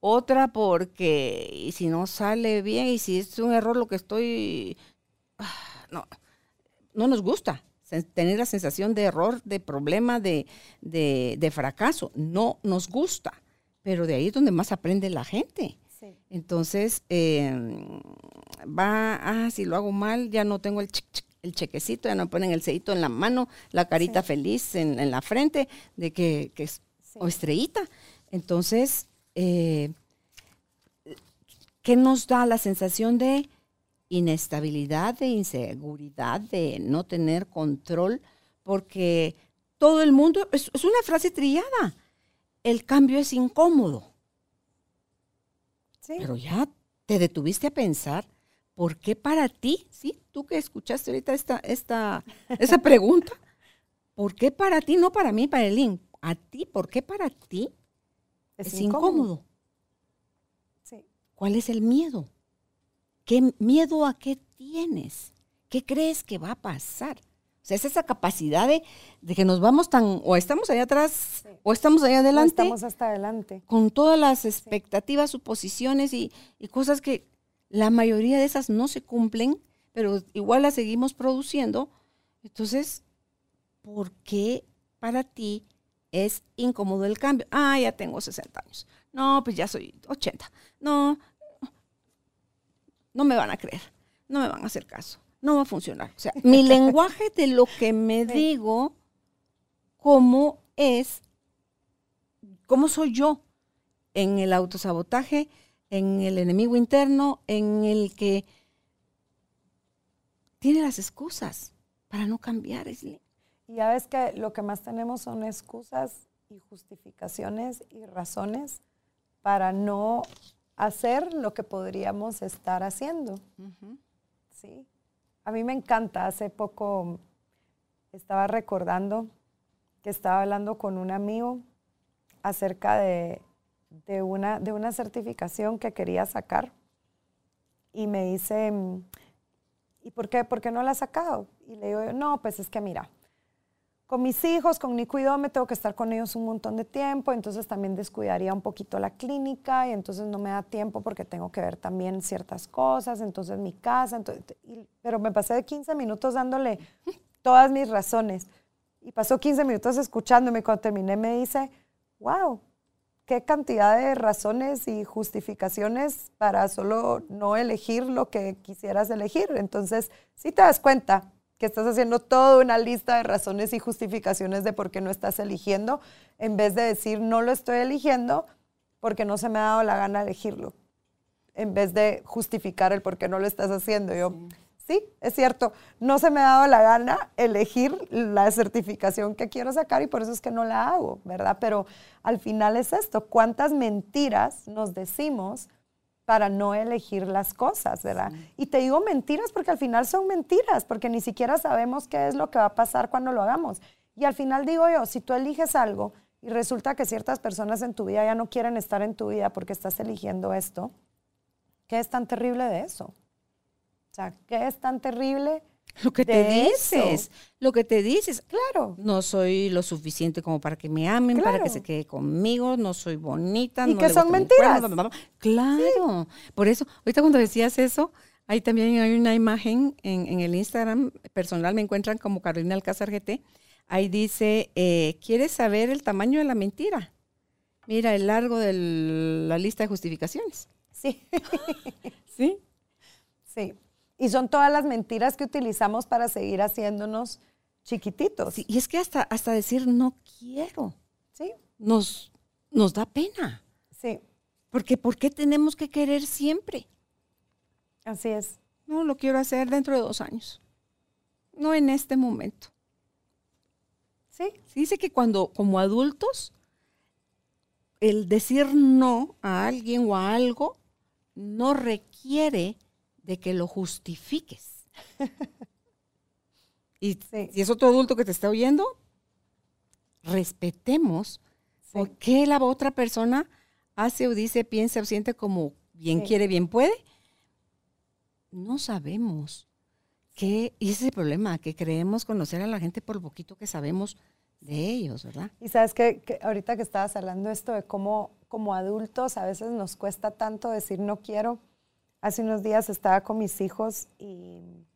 Otra, porque y si no sale bien y si es un error lo que estoy... No, no nos gusta tener la sensación de error, de problema, de, de, de fracaso. No nos gusta. Pero de ahí es donde más aprende la gente. Sí. Entonces, eh, va, ah, si lo hago mal, ya no tengo el, chic, chic, el chequecito, ya no me ponen el sellito en la mano, la carita Sí. feliz en, en la frente, de que, que es, Sí. o estrellita. Entonces, eh, ¿qué nos da la sensación de inestabilidad, de inseguridad, de no tener control? Porque todo el mundo, es, es una frase trillada, el cambio es incómodo. Sí. Pero ya te detuviste a pensar, ¿por qué para ti? Sí, tú que escuchaste ahorita esta, esta, esa pregunta, ¿por qué para ti, no para mí, para Elin? A ti, ¿por qué para ti es, incómodo? Sí. ¿Cuál es el miedo? ¿Qué miedo a qué tienes? ¿Qué crees que va a pasar? O sea, es esa capacidad de, de que nos vamos tan, o estamos allá atrás, o estamos allá adelante estamos hasta adelante. con todas las expectativas, suposiciones y, y cosas que la mayoría de esas no se cumplen, pero igual las seguimos produciendo. Entonces, ¿por qué para ti es incómodo el cambio? Ah, ya tengo 60 años. No, pues ya soy 80. No, no me van a creer. No me van a hacer caso. No va a funcionar. O sea, mi lenguaje de lo que me Sí. digo, cómo es, cómo soy yo en el autosabotaje, en el enemigo interno, en el que tiene las excusas para no cambiar. Y ya ves que lo que más tenemos son excusas y justificaciones y razones para no hacer lo que podríamos estar haciendo. Sí. A mí me encanta. Hace poco estaba recordando que estaba hablando con un amigo acerca de, de una, de una certificación que quería sacar. Y me dice, mm, ¿y por qué, por qué no la has sacado? Y le digo, no, pues es que mira, con mis hijos, con Nico y Dome, tengo que estar con ellos un montón de tiempo, entonces también descuidaría un poquito la clínica y entonces no me da tiempo porque tengo que ver también ciertas cosas, entonces mi casa, entonces, y- pero me pasé de 15 minutos dándole todas mis razones. Y pasó 15 minutos escuchándome. Cuando terminé me dice, wow, qué cantidad de razones y justificaciones para solo no elegir lo que quisieras elegir. Entonces, si te das cuenta que estás haciendo toda una lista de razones y justificaciones de por qué no estás eligiendo, en vez de decir no lo estoy eligiendo porque no se me ha dado la gana elegirlo, en vez de justificar el por qué no lo estás haciendo. Yo, sí, es cierto, no se me ha dado la gana elegir la certificación que quiero sacar y por eso es que no la hago, ¿verdad? Pero al final es esto, ¿cuántas mentiras nos decimos para no elegir las cosas, ¿verdad? Y te digo mentiras porque al final son mentiras, porque ni siquiera sabemos qué es lo que va a pasar cuando lo hagamos. Y al final digo yo, si tú eliges algo y resulta que ciertas personas en tu vida ya no quieren estar en tu vida porque estás eligiendo esto, ¿qué es tan terrible de eso? O sea, ¿qué es tan terrible? Lo que te dices, eso? lo que te dices. Claro. No soy lo suficiente como para que me amen, para que se quede conmigo, no soy bonita. Y no que le son mentiras. Claro. Por eso, ahorita cuando decías eso, ahí también hay una imagen en, en el Instagram personal, me encuentran como Carolina Alcázar GT. Ahí dice, eh, ¿quieres saber el tamaño de la mentira? Mira el largo de la lista de justificaciones. Sí. ¿Sí? Sí. Y son todas las mentiras que utilizamos para seguir haciéndonos chiquititos. Sí, y es que hasta, hasta decir no quiero Sí. nos, nos da pena. Sí. Porque ¿por qué tenemos que querer siempre? Así es. No, lo quiero hacer dentro de dos años. No en este momento. Sí. Se dice que cuando, como adultos, el decir no a alguien o a algo no requiere de que lo justifiques. y Sí. si es otro adulto que te está oyendo, respetemos Sí. por qué la otra persona hace o dice, piensa o siente como bien Sí. quiere, bien puede. No sabemos qué, y ese es el problema, que creemos conocer a la gente por lo poquito que sabemos de ellos, ¿verdad? Y sabes que, que ahorita que estabas hablando esto de cómo como adultos a veces nos cuesta tanto decir no quiero. Hace unos días estaba con mis hijos y,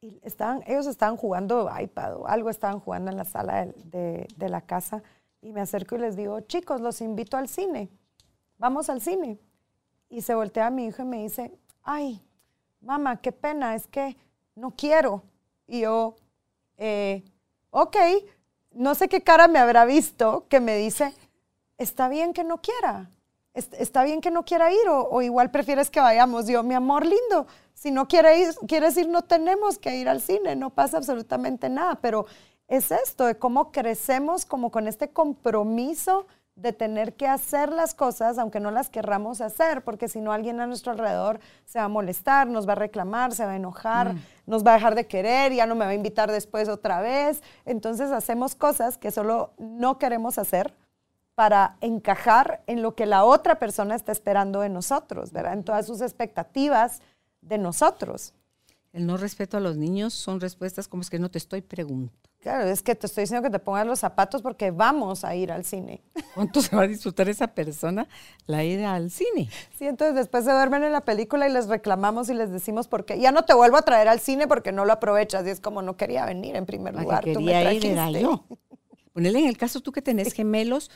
ellos estaban jugando iPad o algo, estaban jugando en la sala de, la casa y me acerco y les digo, chicos, los invito al cine, vamos al cine. Y se voltea a mi hijo y me dice, ay, mamá, qué pena, es que no quiero. Y yo, eh, ok, no sé qué cara me habrá visto que me dice, está bien que no quiera, está bien que no quiera ir o, o igual prefieres que vayamos. Yo, mi amor lindo, si no quiere ir, quieres ir, no tenemos que ir al cine, no pasa absolutamente nada, pero es esto de cómo crecemos como con este compromiso de tener que hacer las cosas aunque no las querramos hacer, porque si no alguien a nuestro alrededor se va a molestar, nos va a reclamar, se va a enojar, nos va a dejar de querer, ya no me va a invitar después otra vez. Entonces hacemos cosas que solo no queremos hacer para encajar en lo que la otra persona está esperando de nosotros, ¿verdad? En todas sus expectativas de nosotros. El no respeto a los niños son respuestas como es que no te estoy preguntando. Claro, es que te estoy diciendo que te pongas los zapatos porque vamos a ir al cine. ¿Cuánto se va a disfrutar esa persona la ida al cine? Sí, entonces después se duermen en la película y les reclamamos y les decimos por qué. Ya no te vuelvo a traer al cine porque no lo aprovechas. Y es como no quería venir en primer La lugar. que tú me quería ir era yo. Ponele en el caso tú que tenés gemelos,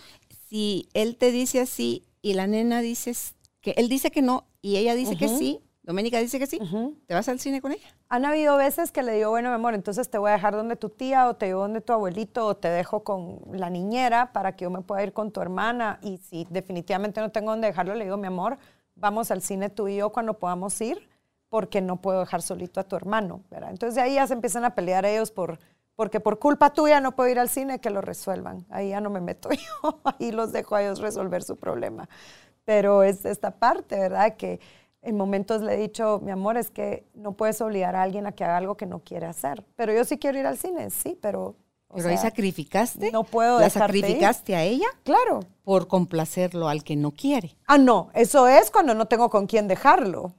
si él te dice así y la nena dice que él dice que no y ella dice que sí, Doménica dice que sí. ¿te vas al cine con ella? Han habido veces que le digo, bueno, mi amor, entonces te voy a dejar donde tu tía o te llevo donde tu abuelito o te dejo con la niñera para que yo me pueda ir con tu hermana. Y si definitivamente no tengo donde dejarlo, le digo, mi amor, vamos al cine tú y yo cuando podamos ir porque no puedo dejar solito a tu hermano. ¿verdad? Entonces de ahí ya se empiezan a pelear ellos por, porque por culpa tuya no puedo ir al cine, que lo resuelvan. Ahí ya no me meto yo, ahí los dejo a ellos resolver su problema. Pero es esta parte, ¿verdad? Que en momentos le he dicho, mi amor, es que no puedes obligar a alguien a que haga algo que no quiere hacer. Pero yo sí quiero ir al cine, sí, pero... o Pero ahí sea, sacrificaste, no puedo la dejarte ir. sacrificaste a ella Claro. por complacerlo al que no quiere. Ah, no, eso es cuando no tengo con quién dejarlo.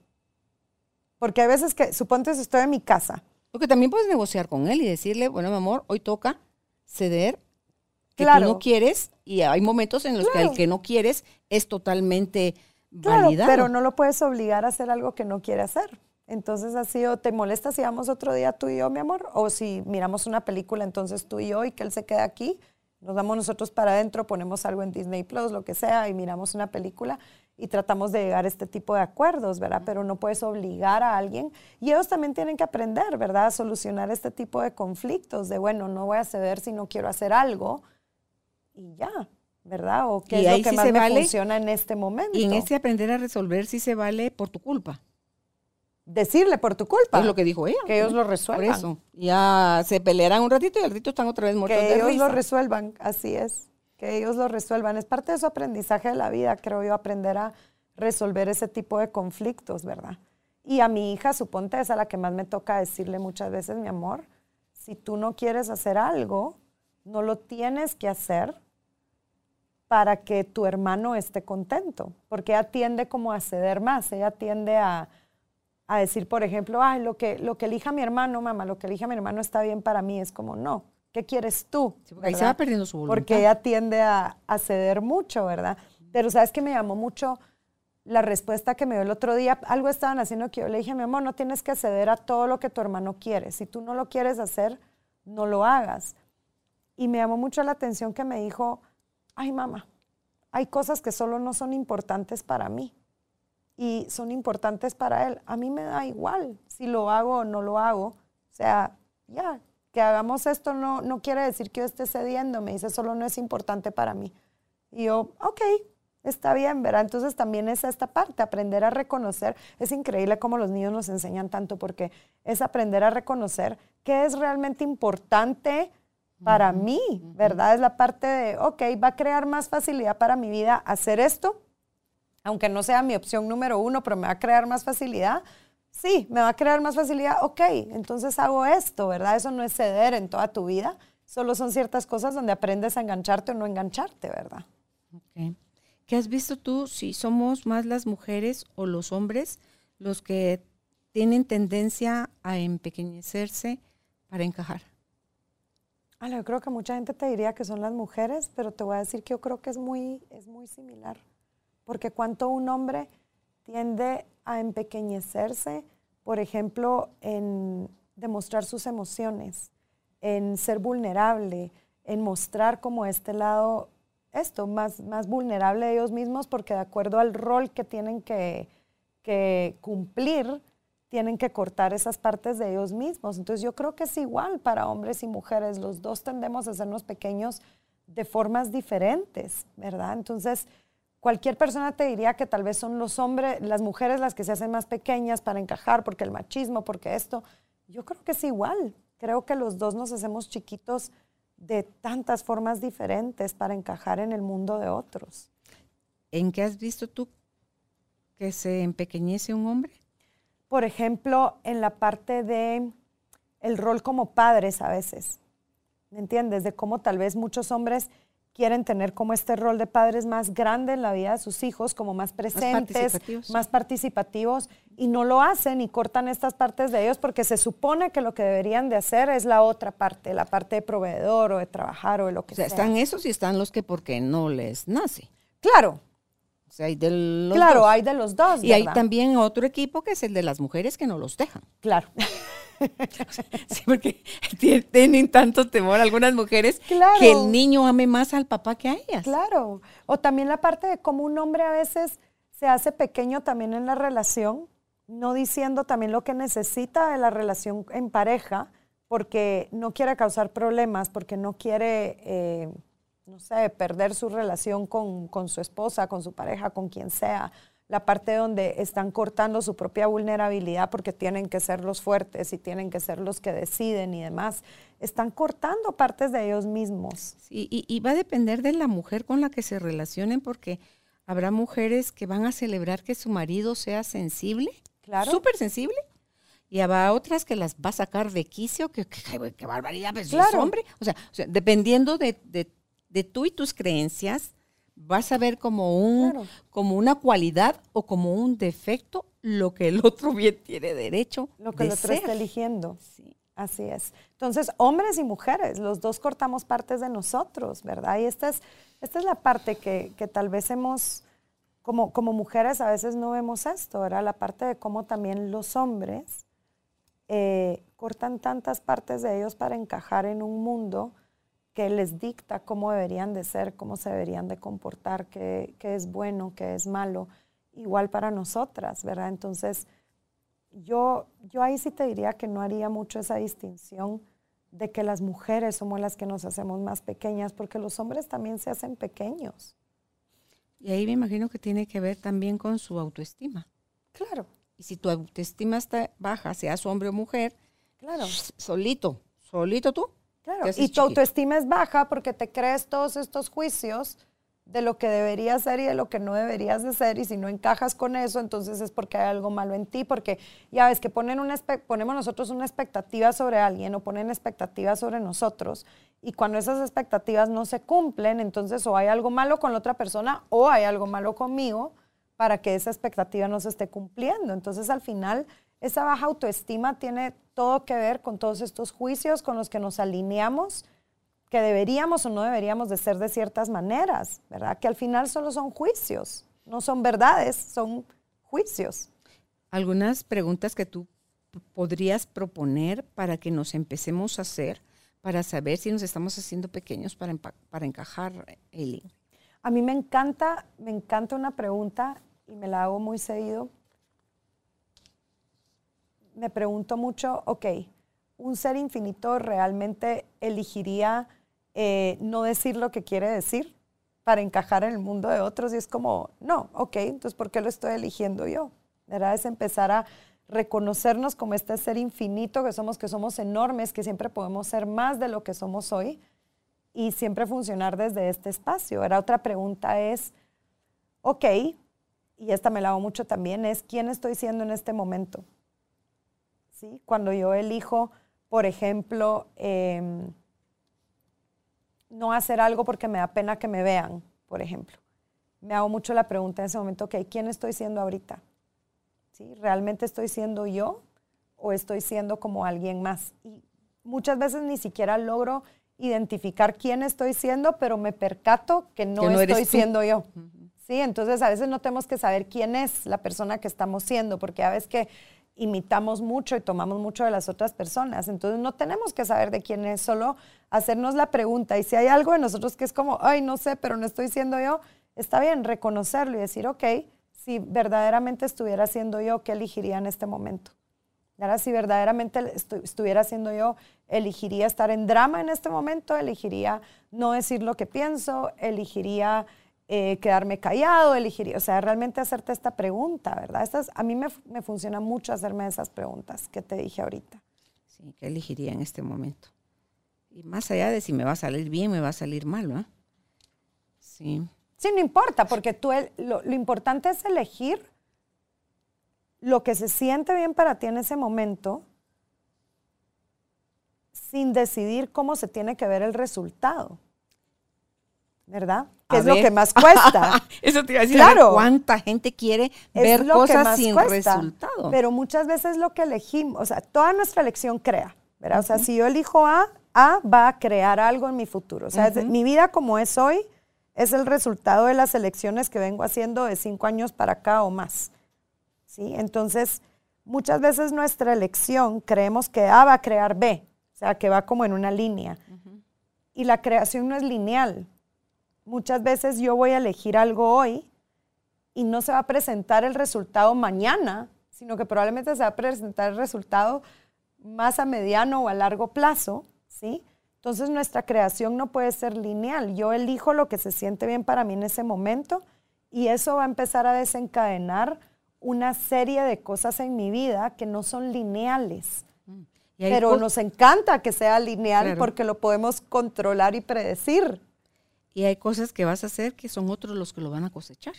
Porque hay veces que, suponte si estoy en mi casa, Porque también puedes negociar con él y decirle, bueno, mi amor, hoy toca ceder que Claro. tú no quieres y hay momentos en los que el que no quieres es totalmente claro, validado. pero no lo puedes obligar a hacer algo que no quiere hacer. Entonces ha sido, ¿te molesta si vamos otro día tú y yo, mi amor? O si miramos una película, entonces tú y yo y que él se quede aquí, nos vamos nosotros para adentro, ponemos algo en Disney Plus, lo que sea, y miramos una película y tratamos de llegar a este tipo de acuerdos, ¿verdad? Pero no puedes obligar a alguien. Y ellos también tienen que aprender, ¿verdad? A solucionar este tipo de conflictos, de, bueno, no voy a ceder si no quiero hacer algo y ya, ¿verdad? O qué es lo que más me funciona en este momento. Y en ese aprender a resolver sí se vale por tu culpa decirle por tu culpa. Es lo que dijo ella. Que ellos lo resuelvan. Por eso. Ya se pelearán un ratito y al ratito están otra vez muertos que ellos lo resuelvan, así es. Que ellos lo resuelvan. Es parte de su aprendizaje de la vida, creo yo, aprender a resolver ese tipo de conflictos, ¿verdad? Y a mi hija, suponte, es a la que más me toca decirle muchas veces, mi amor, si tú no quieres hacer algo, no lo tienes que hacer para que tu hermano esté contento, porque ella tiende como a ceder más, ella tiende a, a decir, por ejemplo, ay, lo que, lo que elija mi hermano, mamá, lo que elija mi hermano está bien para mí. Es como, no, ¿qué quieres tú? ahí se va perdiendo su voluntad. Porque ella tiende a, ceder mucho, ¿verdad? Pero sabes que me llamó mucho la respuesta que me dio el otro día. Algo estaban haciendo que yo le dije, mi amor, no tienes que ceder a todo lo que tu hermano quiere. Si tú no lo quieres hacer, no lo hagas. Y me llamó mucho la atención que me dijo, ay, mamá, hay cosas que solo no son importantes para mí y son importantes para él. A mí me da igual si lo hago o no lo hago. O sea, ya, que hagamos esto no, no quiere decir que yo esté cediendo, me dice, solo no es importante para mí. Y yo, ok, está bien, ¿verdad? Entonces también es esta parte, aprender a reconocer. Es increíble cómo los niños nos enseñan tanto porque es aprender a reconocer qué es realmente importante para mí, ¿verdad? Es la parte de, ok, va a crear más facilidad para mi vida hacer esto aunque no sea mi opción número uno, pero me va a crear más facilidad. Sí, me va a crear más facilidad, ok, entonces hago esto, ¿verdad? Eso no es ceder en toda tu vida, solo son ciertas cosas donde aprendes a engancharte o no engancharte, ¿verdad? Ok. ¿Qué has visto tú si somos más las mujeres o los hombres los que tienen tendencia a empequeñecerse para encajar? Ah, yo creo que mucha gente te diría que son las mujeres, pero te voy a decir que yo creo que es muy, es muy similar porque cuanto un hombre tiende a empequeñecerse, por ejemplo, en demostrar sus emociones, en ser vulnerable, en mostrar como este lado, esto, más, más vulnerable de ellos mismos, porque de acuerdo al rol que tienen que, que cumplir, tienen que cortar esas partes de ellos mismos. Entonces yo creo que es igual para hombres y mujeres, los dos tendemos a hacernos pequeños de formas diferentes, ¿verdad? Entonces, cualquier persona te diría que tal vez son los hombres, las mujeres las que se hacen más pequeñas para encajar, porque el machismo, porque esto. Yo creo que es igual. Creo que los dos nos hacemos chiquitos de tantas formas diferentes para encajar en el mundo de otros. ¿En qué has visto tú que se empequeñece un hombre? Por ejemplo, en la parte de el rol como padres a veces. ¿Me entiendes? De cómo tal vez muchos hombres quieren tener como este rol de padres más grande en la vida de sus hijos, como más presentes, más participativos. y no lo hacen y cortan estas partes de ellos porque se supone que lo que deberían de hacer es la otra parte, la parte de proveedor o de trabajar o de lo que sea. Están esos y están los que porque no les nace. Claro. O sea, hay de los claro, hay de los dos. Y hay también otro equipo que es el de las mujeres que no los dejan. Claro. sí, porque tienen tanto temor algunas mujeres que el niño ame más al papá que a ellas. Claro. O también la parte de cómo un hombre a veces se hace pequeño también en la relación, no diciendo también lo que necesita de la relación en pareja, porque no quiere causar problemas, porque no quiere, eh, no sé, perder su relación con, con su esposa, con su pareja, con quien sea la parte donde están cortando su propia vulnerabilidad porque tienen que ser los fuertes y tienen que ser los que deciden y demás. Están cortando partes de ellos mismos. Sí, y, va a depender de la mujer con la que se relacionen porque habrá mujeres que van a celebrar que su marido sea sensible, claro. súper sensible, y habrá otras que las va a sacar de quicio, que, qué barbaridad, pues claro. hombre. O sea, dependiendo de, de tú y tus creencias, vas a ver como, un, como una cualidad o como un defecto lo que el otro bien tiene derecho. Lo que el otro está eligiendo. Sí. Así es. Entonces, hombres y mujeres, los dos cortamos partes de nosotros, ¿verdad? Y esta es, esta es la parte que, que tal vez hemos como, como mujeres a veces no vemos esto, era La parte de cómo también los hombres eh, cortan tantas partes de ellos para encajar en un mundo que les dicta cómo deberían de ser, cómo se deberían de comportar, qué, qué es bueno, qué es malo, igual para nosotras, ¿verdad? Entonces, yo, yo ahí sí te diría que no haría mucho esa distinción de que las mujeres somos las que nos hacemos más pequeñas, porque los hombres también se hacen pequeños. Y ahí me imagino que tiene que ver también con su autoestima. Claro. Y si tu autoestima está baja, seas hombre o mujer, Claro. solito, solito tú. Claro. Y tu chiquito. autoestima es baja porque te crees todos estos juicios de lo que deberías ser y de lo que no deberías de ser y si no encajas con eso, entonces es porque hay algo malo en ti, porque ya ves que ponen una ponemos nosotros una expectativa sobre alguien o ponen expectativas sobre nosotros y cuando esas expectativas no se cumplen, entonces o hay algo malo con la otra persona o hay algo malo conmigo para que esa expectativa no se esté cumpliendo. Entonces al final esa baja autoestima tiene todo que ver con todos estos juicios con los que nos alineamos que deberíamos o no deberíamos de ser de ciertas maneras, ¿verdad? Que al final solo son juicios, no son verdades, son juicios. Algunas preguntas que tú podrías proponer para que nos empecemos a hacer, para saber si nos estamos haciendo pequeños para, para encajar, Eileen. A mí me encanta, me encanta una pregunta y me la hago muy seguido. Me pregunto mucho, ok, ¿un ser infinito realmente elegiría eh, no decir lo que quiere decir para encajar en el mundo de otros? Y es como, no, ok, entonces ¿por qué lo estoy eligiendo yo? ¿Verdad? Es empezar a reconocernos como este ser infinito que somos, que somos enormes, que siempre podemos ser más de lo que somos hoy y siempre funcionar desde este espacio. Era otra pregunta es, ok, y esta me la hago mucho también, es quién estoy siendo en este momento. ¿Sí? Cuando yo elijo, por ejemplo, em, no hacer algo porque me da pena que me vean, por ejemplo. Me hago mucho la pregunta en ese momento, ok, ¿quién estoy siendo ahorita? ¿Sí? ¿Realmente estoy siendo yo o estoy siendo como alguien más? Y muchas veces ni siquiera logro identificar quién estoy siendo, pero me percato que no, Que no eres estoy siendo yo. Sí, entonces a veces no tenemos que saber quién es la persona que estamos siendo, porque a veces que imitamos mucho y tomamos mucho de las otras personas. Entonces no tenemos que saber de quién es, solo hacernos la pregunta. Y si hay algo en nosotros que es como, ay, no sé, pero no estoy siendo yo, está bien reconocerlo y decir, ok, si verdaderamente estuviera siendo yo, ¿qué elegiría en este momento? Ahora, si verdaderamente estu- estuviera siendo yo, elegiría estar en drama en este momento, elegiría no decir lo que pienso, elegiría eh, quedarme callado, elegiría, o sea, realmente hacerte esta pregunta, ¿verdad? Estas, a mí me, me funciona mucho hacerme esas preguntas que te dije ahorita. Sí, ¿qué elegiría en este momento? Y más allá de si me va a salir bien, me va a salir mal, ¿no? Sí. Sí, no importa, porque tú, el- lo, lo importante es elegir lo que se siente bien para ti en ese momento sin decidir cómo se tiene que ver el resultado. ¿Verdad? Que A es lo que más cuesta. Eso te iba a decir, a ver Claro. cuánta gente quiere Es ver lo que cosas más sin cuesta, resultado. Pero muchas veces lo que elegimos, o sea, toda nuestra elección crea, ¿verdad? O sea, si yo elijo A, A va a crear algo en mi futuro. O sea, es mi vida como es hoy es el resultado de las elecciones que vengo haciendo de cinco años para acá o más. ¿Sí? Entonces, muchas veces nuestra elección creemos que A va a crear B, o sea, que va como en una línea. Y la creación no es lineal. Muchas veces yo voy a elegir algo hoy y no se va a presentar el resultado mañana, sino que probablemente se va a presentar el resultado más a mediano o a largo plazo, ¿sí? Entonces nuestra creación no puede ser lineal. Yo elijo lo que se siente bien para mí en ese momento y eso va a empezar a desencadenar una serie de cosas en mi vida que no son lineales. Hay Pero co- nos encanta que sea lineal Claro. porque lo podemos controlar y predecir. Y hay cosas que vas a hacer que son otros los que lo van a cosechar.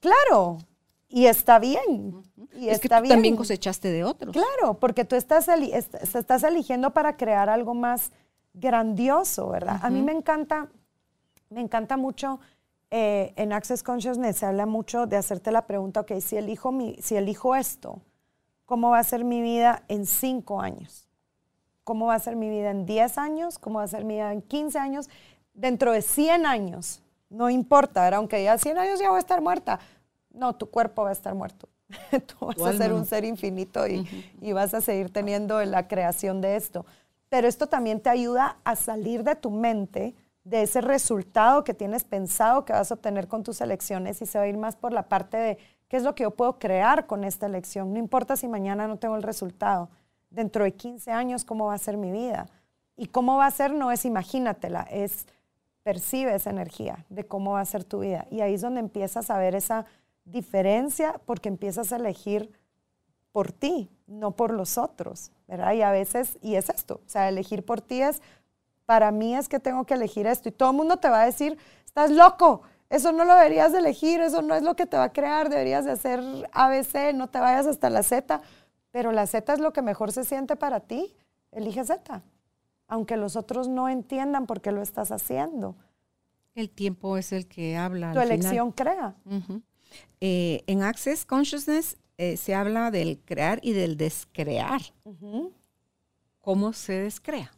Claro, y está bien. Y es que está tú bien. también cosechaste de otros. Claro, porque tú estás, estás eligiendo para crear algo más grandioso, ¿verdad? A mí me encanta, me encanta mucho, eh, en Access Consciousness se habla mucho de hacerte la pregunta, ok, si elijo, mi, si elijo esto, ¿cómo va a ser mi vida en cinco años? ¿Cómo va a ser mi vida en 10 años? ¿Cómo va a ser mi vida en 15 años? Dentro de 100 años, no importa, ¿verdad? Aunque ya 100 años ya voy a estar muerta. No, tu cuerpo va a estar muerto. Tú vas a ser un ser infinito y, y vas a seguir teniendo la creación de esto. Pero esto también te ayuda a salir de tu mente de ese resultado que tienes pensado que vas a obtener con tus elecciones y se va a ir más por la parte de qué es lo que yo puedo crear con esta elección. No importa si mañana no tengo el resultado. Dentro de 15 años, ¿cómo va a ser mi vida? Y cómo va a ser no es imagínatela, es percibe esa energía de cómo va a ser tu vida. Y ahí es donde empiezas a ver esa diferencia porque empiezas a elegir por ti, no por los otros, ¿verdad? Y a veces, y es esto, o sea, elegir por ti es para mí es que tengo que elegir esto. Y todo el mundo te va a decir, estás loco, eso no lo deberías de elegir, eso no es lo que te va a crear, deberías de hacer ABC, no te vayas hasta la Z. Pero la Z es lo que mejor se siente para ti, elige Z, aunque los otros no entiendan por qué lo estás haciendo. El tiempo es el que habla. Tu elección crea. Eh, en Access Consciousness eh, se habla del crear y del descrear. ¿Cómo se descrea?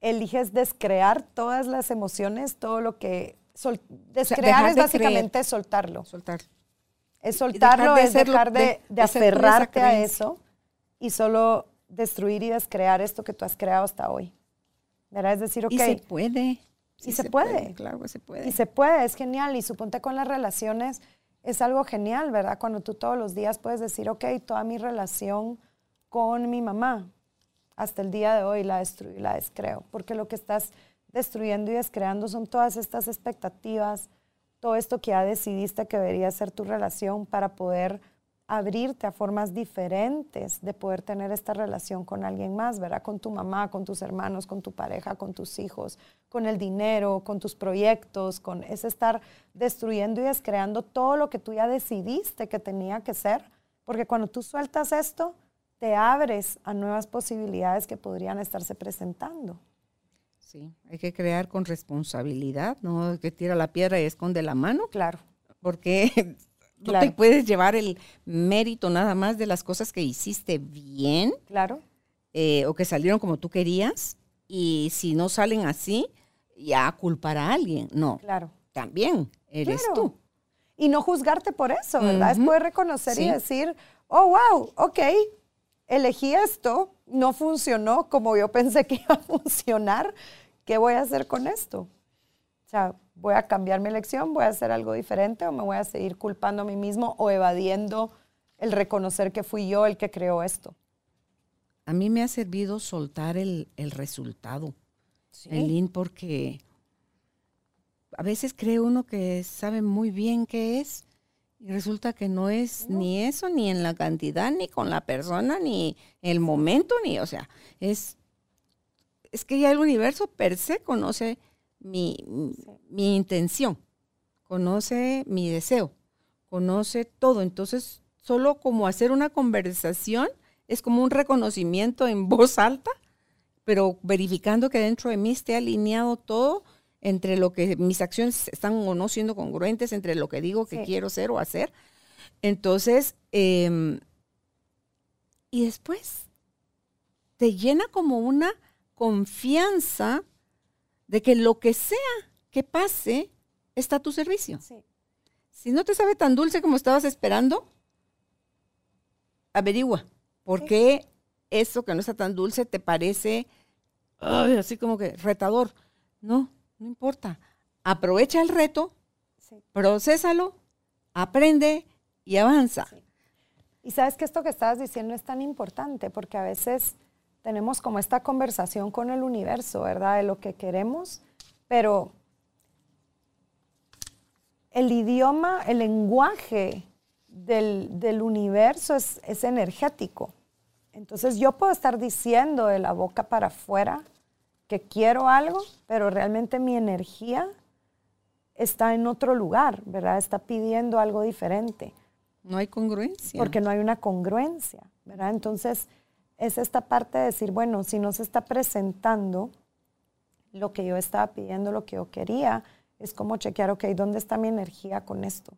eliges descrear todas las emociones, todo lo que... descrear es básicamente soltarlo. Soltar. Es soltarlo, es dejar de, aferrarte a eso y solo destruir y descrear esto que tú has creado hasta hoy. ¿Verdad? Es decir, ok. Y se puede. y se, puede. Claro que se puede. Y se puede, es genial. Y suponte con las relaciones, es algo genial, ¿verdad? Cuando tú todos los días puedes decir, ok, toda mi relación con mi mamá, hasta el día de hoy la destruyo y la descreo, porque lo que estás destruyendo y descreando son todas estas expectativas, todo esto que ya decidiste que debería ser tu relación para poder abrirte a formas diferentes de poder tener esta relación con alguien más, ¿verdad? Con tu mamá, con tus hermanos, con tu pareja, con tus hijos, con el dinero, con tus proyectos, con es estar destruyendo y descreando todo lo que tú ya decidiste que tenía que ser, porque cuando tú sueltas esto, te abres a nuevas posibilidades que podrían estarse presentando. Sí, hay que crear con responsabilidad, no que tira la piedra y esconde la mano. Claro. Porque no te puedes llevar el mérito nada más de las cosas que hiciste bien. Claro. Eh, o que salieron como tú querías. Y si no salen así, ya culpar a alguien. No. Claro. También eres tú. Y no juzgarte por eso, ¿verdad? Es poder reconocer y decir, oh, wow, ok, elegí esto, no funcionó como yo pensé que iba a funcionar, ¿qué voy a hacer con esto? O sea, voy a cambiar mi elección, voy a hacer algo diferente o me voy a seguir culpando a mí mismo o evadiendo el reconocer que fui yo el que creó esto. A mí me ha servido soltar el, resultado, el in, porque a veces cree uno que sabe muy bien qué es y resulta que no es ni eso, ni en la cantidad, ni con la persona, ni el momento, ni, o sea, es, es que ya el universo per se conoce mi, mi intención, conoce mi deseo, conoce todo. Entonces, solo como hacer una conversación es como un reconocimiento en voz alta, pero verificando que dentro de mí esté alineado todo entre lo que mis acciones están o no siendo congruentes, entre lo que digo que quiero ser o hacer. Entonces, em, y después te llena como una confianza de que lo que sea que pase está a tu servicio. Si no te sabe tan dulce como estabas esperando, averigua por qué eso que no está tan dulce te parece así como que retador. No, no importa. Aprovecha el reto, procésalo, aprende y avanza. Y sabes que esto que estabas diciendo es tan importante porque a veces tenemos como esta conversación con el universo, ¿verdad? De lo que queremos, pero el idioma, el lenguaje del, universo es, es, energético. Entonces yo puedo estar diciendo de la boca para afuera que quiero algo, pero realmente mi energía está en otro lugar, ¿verdad? Está pidiendo algo diferente. No hay congruencia. Porque no hay una congruencia, ¿verdad? Entonces, es esta parte de decir, bueno, si no se está presentando lo que yo estaba pidiendo, lo que yo quería, es como chequear, ok, ¿dónde está mi energía con esto?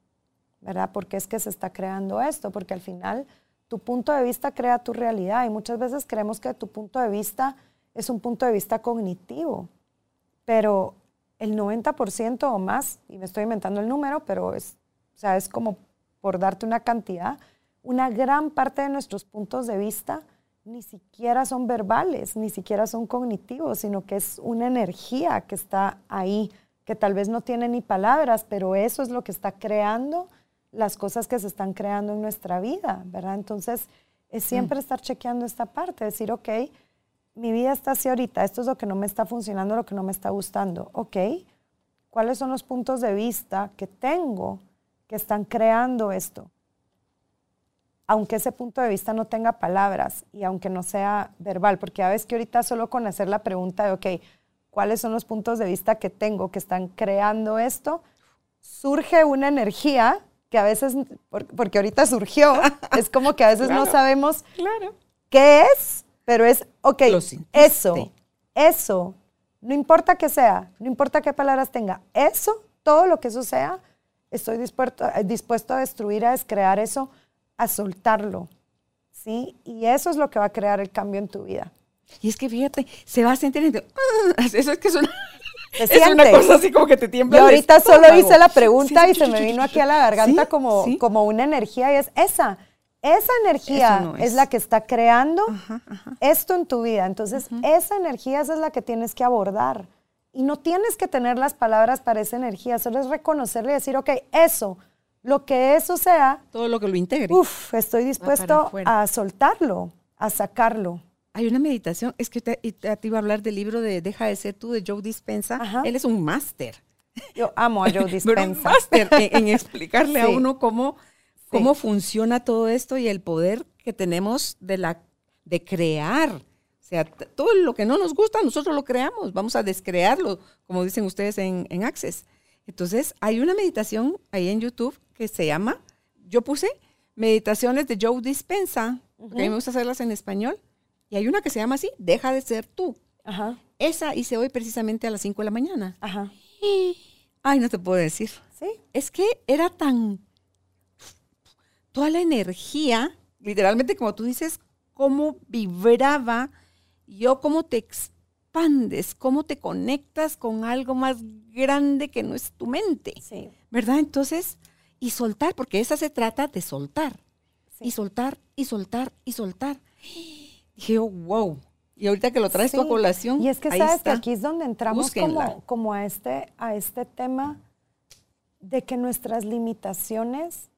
¿Verdad? ¿Por qué es que se está creando esto? Porque al final tu punto de vista crea tu realidad y muchas veces creemos que tu punto de vista es un punto de vista cognitivo, pero el 90% o más, y me estoy inventando el número, pero es, o sea, es como por darte una cantidad, una gran parte de nuestros puntos de vista ni siquiera son verbales, ni siquiera son cognitivos, sino que es una energía que está ahí, que tal vez no tiene ni palabras, pero eso es lo que está creando las cosas que se están creando en nuestra vida, ¿verdad? Entonces, es siempre mm. estar chequeando esta parte, decir, ok, mi vida está así ahorita, esto es lo que no me está funcionando, lo que no me está gustando, ok, ¿cuáles son los puntos de vista que tengo que están creando esto? Aunque ese punto de vista no tenga palabras y aunque no sea verbal, porque a veces que ahorita solo con hacer la pregunta de, ok, ¿cuáles son los puntos de vista que tengo que están creando esto? Surge una energía que a veces, porque ahorita surgió, es como que a veces no sabemos qué es, pero es, ok, eso, eso, no importa qué sea, no importa qué palabras tenga, eso, todo lo que eso sea, estoy dispuesto, dispuesto a destruir, a descrear eso a soltarlo, ¿sí? Y eso es lo que va a crear el cambio en tu vida. Y es que fíjate, se va a sentir, eso es que es una, es una cosa así como que te tiembla. Y ahorita solo hice la pregunta y se me vino aquí a la garganta como, como una energía y es esa. Esa energía es. la que está creando esto en tu vida. Entonces, esa energía esa es la que tienes que abordar. Y no tienes que tener las palabras para esa energía, solo es reconocerle y decir, ok, eso, lo que eso sea. Todo lo que lo integre. Uf, estoy dispuesto a soltarlo, a sacarlo. Hay una meditación, es que te, te, iba a hablar del libro de Deja de ser tú de Joe Dispensa. Él es un máster. Yo amo a Joe Dispensa. un máster en, explicarle a uno cómo, cómo funciona todo esto y el poder que tenemos de, la, de crear. O sea, todo lo que no nos gusta, nosotros lo creamos. Vamos a descrearlo, como dicen ustedes en, en Access. Entonces, hay una meditación ahí en YouTube que se llama, yo puse meditaciones de Joe Dispensa, porque a mí me gusta hacerlas en español, y hay una que se llama así, Deja de ser tú. Ajá. Esa hice hoy precisamente a las 5 de la mañana. Ajá. ay, no te puedo decir. Sí. Es que era tan, toda la energía, literalmente como tú dices, cómo vibraba, yo cómo te expandes, cómo te conectas con algo más grande que no es tu mente. Sí. ¿Verdad? Entonces, y soltar, porque esa se trata de soltar. Y soltar, y soltar, y soltar. dije, oh, wow. Y ahorita que lo traes tu a colación. Y es que sabes que aquí es donde entramos como, como, a, este, a este tema de que nuestras limitaciones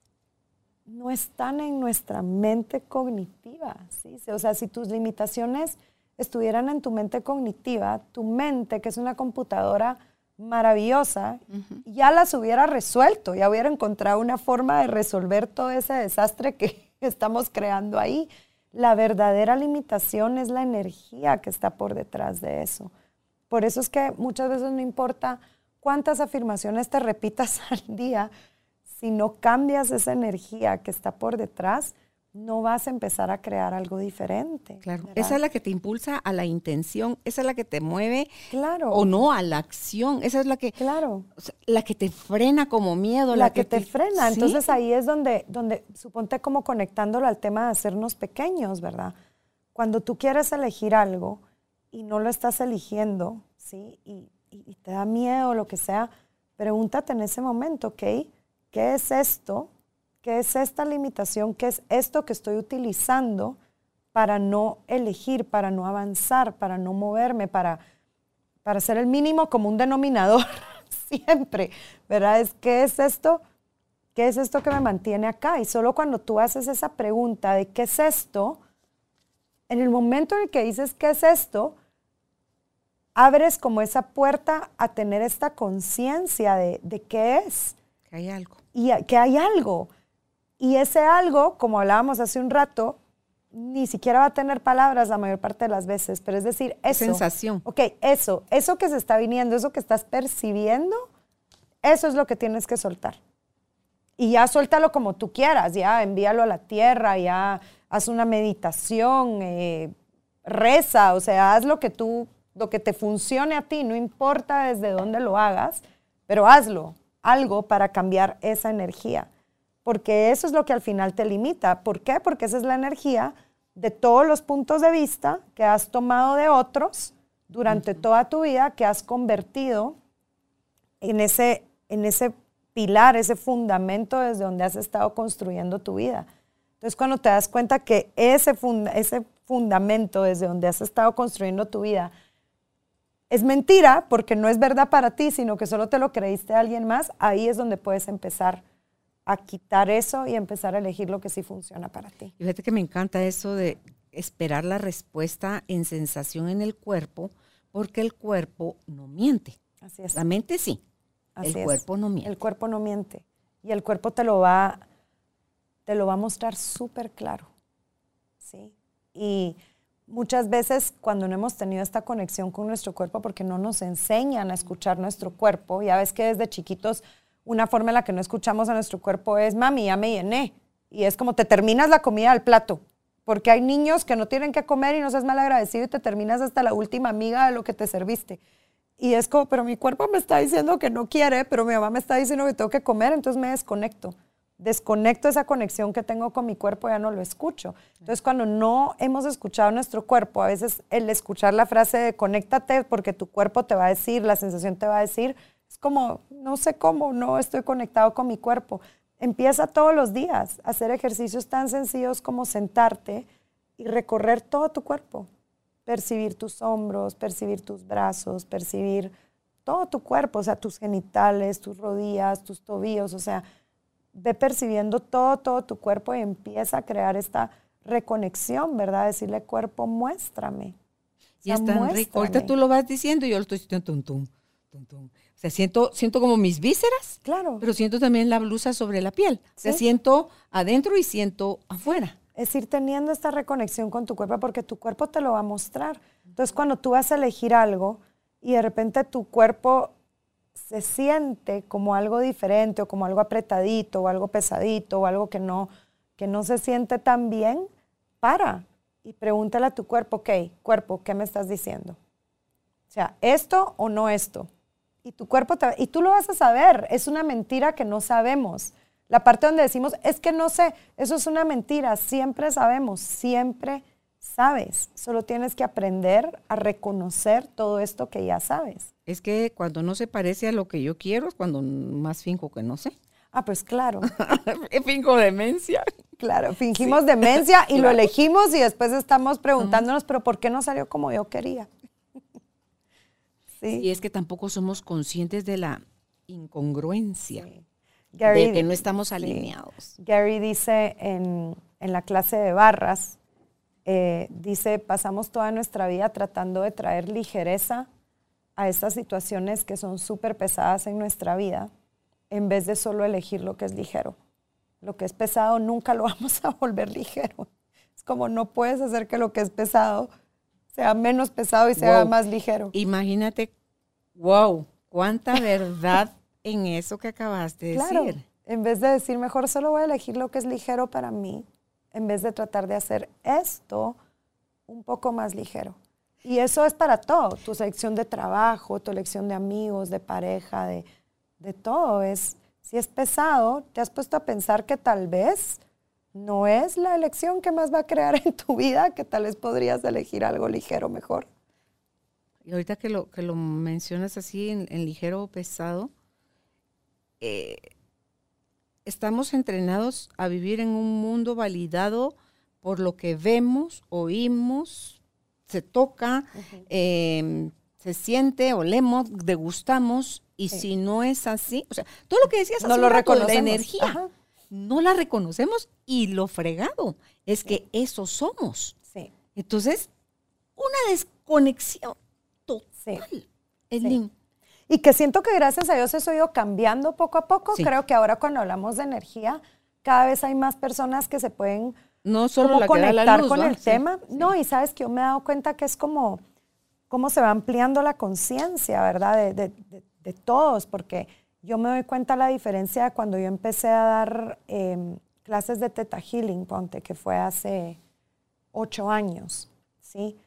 no están en nuestra mente cognitiva. ¿sí? O sea, si tus limitaciones estuvieran en tu mente cognitiva, tu mente, que es una computadora maravillosa, ya las hubiera resuelto, ya hubiera encontrado una forma de resolver todo ese desastre que estamos creando ahí. La verdadera limitación es la energía que está por detrás de eso. Por eso es que muchas veces no importa cuántas afirmaciones te repitas al día, si no cambias esa energía que está por detrás, no vas a empezar a crear algo diferente. Claro. Esa es la que te impulsa a la intención, esa es la que te mueve claro. o no a la acción, esa es la que claro. la que te frena como miedo, la, que, te, frena. Entonces ahí es donde donde suponte como conectándolo al tema de hacernos pequeños, ¿verdad? Cuando tú quieres elegir algo y no lo estás eligiendo, ¿sí? Y, y te da miedo lo que sea, pregúntate en ese momento, ¿ok? ¿Qué es esto? ¿Qué es esta limitación? ¿Qué es esto que estoy utilizando para no elegir, para no avanzar, para no moverme, para, para ser el mínimo como un denominador siempre? ¿Verdad? Es, ¿Qué es esto? ¿Qué es esto que me mantiene acá? Y solo cuando tú haces esa pregunta de qué es esto, en el momento en el que dices qué es esto, abres como esa puerta a tener esta conciencia de, de, qué es. Que hay algo. Y que hay algo. Y ese algo, como hablábamos hace un rato, ni siquiera va a tener palabras la mayor parte de las veces, pero es decir, eso. Sensación. Ok, eso, eso que se está viniendo, eso que estás percibiendo, eso es lo que tienes que soltar. Y ya suéltalo como tú quieras, ya envíalo a la tierra, ya haz una meditación, eh, reza, o sea, haz lo que tú, lo que te funcione a ti, no importa desde dónde lo hagas, pero hazlo, algo para cambiar esa energía porque eso es lo que al final te limita. ¿Por qué? Porque esa es la energía de todos los puntos de vista que has tomado de otros durante toda tu vida, que has convertido en ese, en ese pilar, ese fundamento desde donde has estado construyendo tu vida. Entonces, cuando te das cuenta que ese, ese fundamento desde donde has estado construyendo tu vida es mentira porque no es verdad para ti, sino que solo te lo creíste a alguien más, ahí es donde puedes empezar a quitar eso y empezar a elegir lo que sí funciona para ti. Y fíjate que me encanta eso de esperar la respuesta en sensación en el cuerpo, porque el cuerpo no miente. Así es. La mente sí. el cuerpo no miente. El cuerpo no miente. Y el cuerpo te lo va, te lo va a mostrar súper claro. ¿Sí? Y muchas veces cuando no hemos tenido esta conexión con nuestro cuerpo, porque no nos enseñan a escuchar nuestro cuerpo, ya ves que desde chiquitos una forma en la que no escuchamos a nuestro cuerpo es, mami, ya me llené. Y es como te terminas la comida al plato, porque hay niños que no tienen que comer y no seas mal agradecido y te terminas hasta la última amiga de lo que te serviste. Y es como, pero mi cuerpo me está diciendo que no quiere, pero mi mamá me está diciendo que tengo que comer, entonces me desconecto desconecto esa conexión que tengo con mi cuerpo, ya no lo escucho. Entonces, cuando no hemos escuchado nuestro cuerpo, a veces el escuchar la frase de conéctate porque tu cuerpo te va a decir, la sensación te va a decir, como, no sé cómo, no estoy conectado con mi cuerpo. Empieza todos los días a hacer ejercicios tan sencillos como sentarte y recorrer todo tu cuerpo. Percibir tus hombros, percibir tus brazos, percibir todo tu cuerpo, o sea, tus genitales, tus rodillas, tus tobillos, o sea, ve percibiendo todo, todo tu cuerpo y empieza a crear esta reconexión, ¿verdad? Decirle, cuerpo, muéstrame. Y es tan rico. Ahorita tú lo vas diciendo y yo lo estoy sintiendo tum, tum, tum, tum. Sea, siento, siento como mis vísceras. Claro. Pero siento también la blusa sobre la piel. O sea, siento adentro y siento afuera. Es ir teniendo esta reconexión con tu cuerpo porque tu cuerpo te lo va a mostrar. Entonces, cuando tú vas a elegir algo y de repente tu cuerpo se siente como algo diferente o como algo apretadito o algo pesadito o algo que no, que no se siente tan bien, para y pregúntale a tu cuerpo, ok, cuerpo, ¿qué me estás diciendo? O sea, ¿esto o no esto? Y tu cuerpo te, y tú lo vas a saber, es una mentira que no sabemos. La parte donde decimos, es que no sé, eso es una mentira, siempre sabemos, siempre sabes, solo tienes que aprender a reconocer todo esto que ya sabes. Es que cuando no se parece a lo que yo quiero es cuando más finco que no sé. Ah, pues claro. finco demencia. Claro, fingimos demencia y lo elegimos y después estamos preguntándonos, pero ¿por qué no salió como yo quería? Sí. Y es que tampoco somos conscientes de la incongruencia. de que no estamos alineados. Gary dice en, en la clase de barras, eh, dice, pasamos toda nuestra vida tratando de traer ligereza a estas situaciones que son súper pesadas en nuestra vida, en vez de solo elegir lo que es ligero. Lo que es pesado nunca lo vamos a volver ligero. Es como no puedes hacer que lo que es pesado sea menos pesado y sea más ligero. Imagínate, wow, cuánta verdad en eso que acabaste de decir. En vez de decir, mejor solo voy a elegir lo que es ligero para mí, en vez de tratar de hacer esto un poco más ligero. Y eso es para todo, tu selección de trabajo, tu elección de amigos, de pareja, de, de todo. Es, si es pesado, te has puesto a pensar que tal vez no es la elección que más va a crear en tu vida, que tal vez podrías elegir algo ligero mejor. Y ahorita que lo, que lo mencionas así en, ligero o pesado, eh, estamos entrenados a vivir en un mundo validado por lo que vemos, oímos, se toca, em, se siente, olemos, degustamos, y si no es así, o sea, todo lo que decías no lo reconocemos. la energía, no la reconocemos y lo fregado es que eso somos. Entonces, una desconexión total. Y que siento que gracias a Dios eso ha ido cambiando poco a poco. Creo que ahora cuando hablamos de energía, cada vez hay más personas que se pueden no solo conectar con el tema. No, y sabes que yo me he dado cuenta que es como cómo se va ampliando la conciencia, ¿verdad? De, de, todos, porque yo me doy cuenta la diferencia cuando yo empecé a dar em, clases de Teta Healing, ponte, que fue hace ocho años, ¿sí?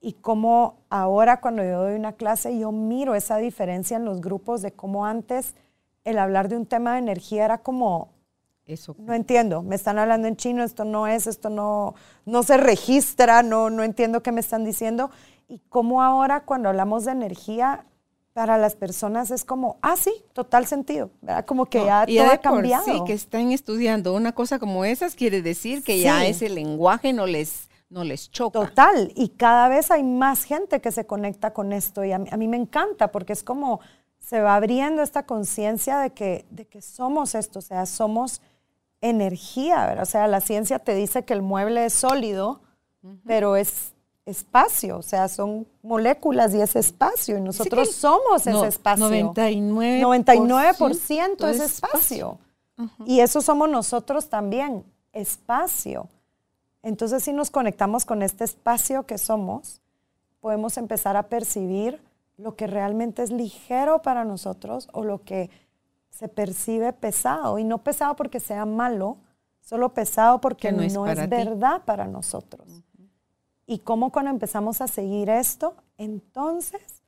y cómo ahora cuando yo doy una clase yo miro esa diferencia en los grupos de cómo antes el hablar de un tema de energía era como eso. No entiendo, me están hablando en chino, esto no es, esto no, no se registra, no, no entiendo qué me están diciendo. Y cómo ahora cuando hablamos de energía, para las personas es como, ah, sí, total sentido, ¿verdad? Como que No, ya y todo de ha por cambiado. Sí, que están estudiando una cosa como esas quiere decir que ya ese lenguaje no les, no les choca. Total, y cada vez hay más gente que se conecta con esto y a mí, a mí me encanta porque es como se va abriendo esta conciencia de que, de que somos esto, o sea, somos energía, ¿verdad? O sea, la ciencia te dice que el mueble es sólido, pero es espacio, o sea, son moléculas y es espacio y nosotros somos No, ese espacio. 99%, 99% es es espacio. Y eso somos nosotros también, espacio. Entonces, si nos conectamos con este espacio que somos, podemos empezar a percibir lo que realmente es ligero para nosotros o lo que se percibe pesado. Y no pesado porque sea malo, solo pesado porque Que no no es para verdad para nosotros. Y cómo cuando empezamos a seguir esto, entonces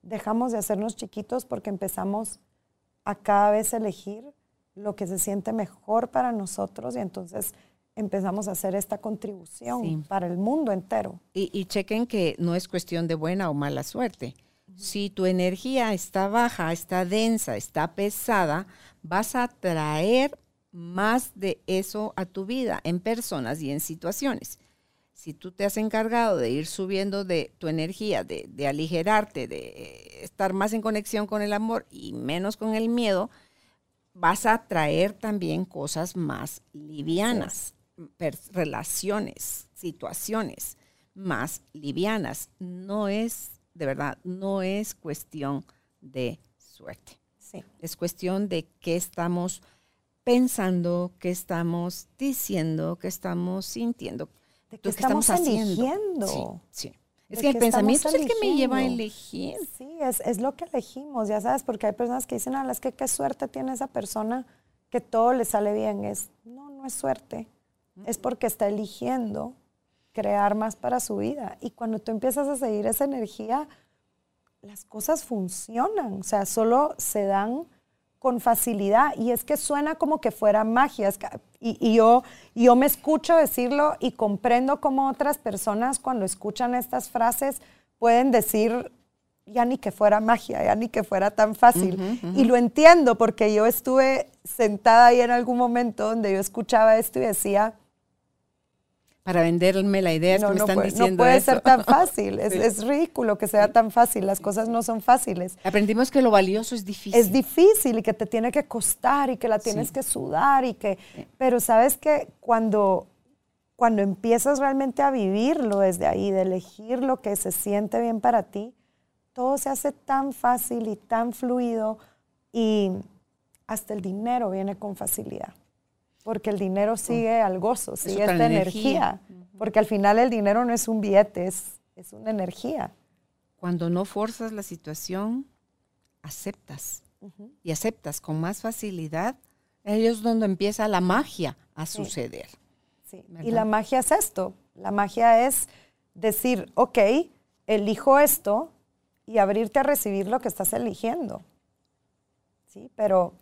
dejamos de hacernos chiquitos porque empezamos a cada vez elegir lo que se siente mejor para nosotros y entonces empezamos a hacer esta contribución Sí. para el mundo entero. Y, y chequen que no es cuestión de buena o mala suerte. Si tu energía está baja, está densa, está pesada, vas a traer más de eso a tu vida en personas y en situaciones. Si tú te has encargado de ir subiendo de tu energía, de, de aligerarte, de eh, estar más en conexión con el amor y menos con el miedo, vas a traer también cosas más livianas, relaciones, situaciones más livianas. No es, de verdad, no es cuestión de suerte. Sí. Es cuestión de qué estamos pensando, qué estamos diciendo, qué estamos sintiendo, ¿De lo qué que estamos haciendo. eligiendo? Sí, sí. Es ¿De que el pensamiento es el que me lleva a elegir. Sí, es, es lo que elegimos, ya sabes, porque hay personas que dicen, ah, es que qué suerte tiene esa persona que todo le sale bien. Es, no, no es suerte, es porque está eligiendo crear más para su vida. Y cuando tú empiezas a seguir esa energía, las cosas funcionan, o sea, solo se dan con facilidad. Y es que suena como que fuera magia. es que- y, y yo, y yo me escucho decirlo y comprendo cómo otras personas cuando escuchan estas frases pueden decir, ya ni que fuera magia, ya ni que fuera tan fácil. Y lo entiendo porque yo estuve sentada ahí en algún momento donde yo escuchaba esto y decía, Para venderme la idea no, que me no están puede, no diciendo puede eso. ser tan fácil, es, Sí. es ridículo que sea tan fácil, las cosas no son fáciles. Aprendimos que lo valioso es difícil. Es difícil y que te tiene que costar y que la tienes Sí. que sudar y que, pero sabes que cuando, cuando empiezas realmente a vivirlo desde ahí, de elegir lo que se siente bien para ti, todo se hace tan fácil y tan fluido y hasta el dinero viene con facilidad. Porque el dinero sigue al gozo, sigue esta energía. energía. Porque al final el dinero no es un billete, es, es una energía. Cuando no forzas la situación, aceptas. Y aceptas con más facilidad. Ahí es donde empieza la magia a suceder. Sí, Y la magia es esto. La magia es decir, ok, elijo esto y abrirte a recibir lo que estás eligiendo. ¿Sí? Pero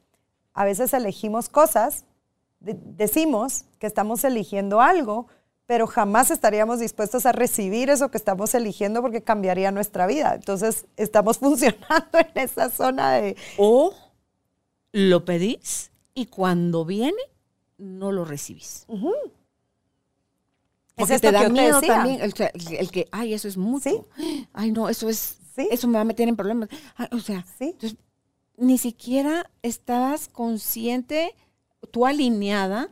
a veces elegimos cosas, de- decimos que estamos eligiendo algo, pero jamás estaríamos dispuestos a recibir eso que estamos eligiendo porque cambiaría nuestra vida. Entonces, estamos funcionando en esa zona de... O lo pedís y cuando viene, no lo recibís. Porque esto te da que miedo decía. también el, que- el que, ay, eso es mucho. Ay, no, eso es, Sí. eso me va a meter en problemas. Ah, o sea, Sí. entonces, ni siquiera estabas consciente, tú alineada,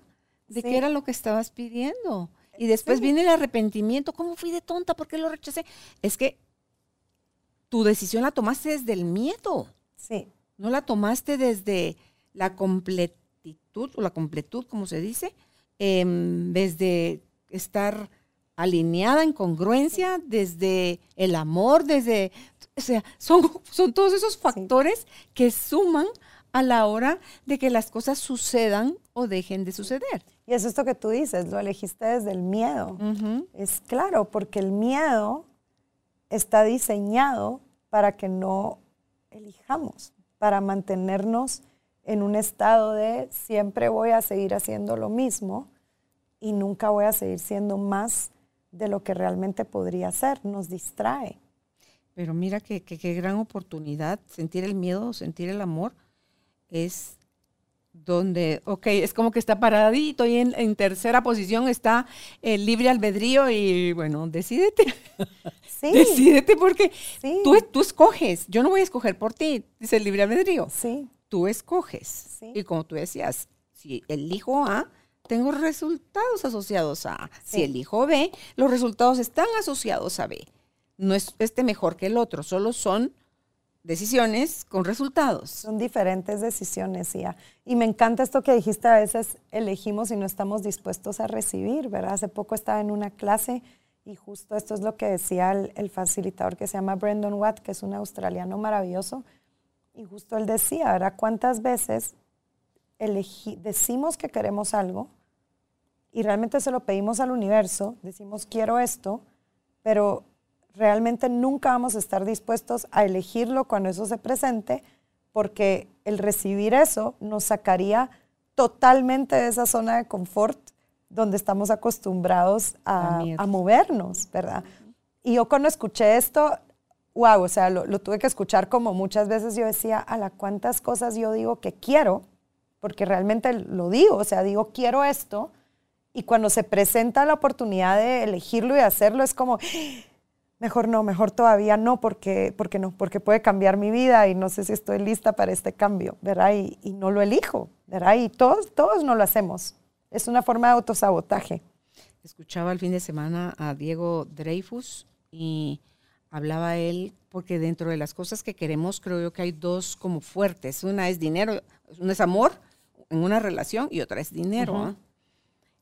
de Sí. qué era lo que estabas pidiendo. Y después Sí. viene el arrepentimiento. ¿Cómo fui de tonta? ¿Por qué lo rechacé? Es que tu decisión la tomaste desde el miedo. Sí, No la tomaste desde la completitud o la completud, como se dice, em, desde estar alineada en congruencia, desde el amor, desde, o sea, son, son todos esos factores que suman a la hora de que las cosas sucedan o dejen de suceder. y es esto que tú dices, lo elegiste desde el miedo. Es claro, porque el miedo está diseñado para que no elijamos, para mantenernos en un estado de siempre voy a seguir haciendo lo mismo y nunca voy a seguir siendo más de lo que realmente podría ser. Nos distrae. Pero mira qué gran oportunidad, sentir el miedo, sentir el amor, es donde, ok, es como que está paradito y en, tercera posición está el libre albedrío y bueno, decídete. Sí. Decídete porque tú, tú escoges, yo no voy a escoger por ti, dice el libre albedrío. Sí. Tú escoges. Y como tú decías, si elijo A, tengo resultados asociados a A. Si elijo B, los resultados están asociados a B. No es este mejor que el otro, solo son decisiones con resultados. Son diferentes decisiones, ya. Y me encanta esto que dijiste, a veces elegimos y no estamos dispuestos a recibir, ¿verdad? Hace poco estaba en una clase y justo esto es lo que decía el, facilitador que se llama Brendan Watt, que es un australiano maravilloso, y justo él decía, ¿verdad? ¿Cuántas veces decimos que queremos algo y realmente se lo pedimos al universo, decimos quiero esto, pero realmente nunca vamos a estar dispuestos a elegirlo cuando eso se presente, porque el recibir eso nos sacaría totalmente de esa zona de confort donde estamos acostumbrados a, movernos, ¿verdad? Y yo cuando escuché esto, wow, o sea, lo, tuve que escuchar como muchas veces yo decía, a la cuántas cosas yo digo que quiero, porque realmente lo digo, o sea, digo quiero esto, y cuando se presenta la oportunidad de elegirlo y hacerlo, es como, mejor no, mejor todavía no, porque, porque no, porque puede cambiar mi vida y no sé si estoy lista para este cambio, ¿verdad? Y, y no lo elijo, ¿verdad? Y todos, todos no lo hacemos. Es una forma de autosabotaje. Escuchaba el fin de semana a Diego Dreyfus y hablaba él, porque dentro de las cosas que queremos creo yo que hay dos como fuertes. Una es dinero, una es amor en una relación y otra es dinero.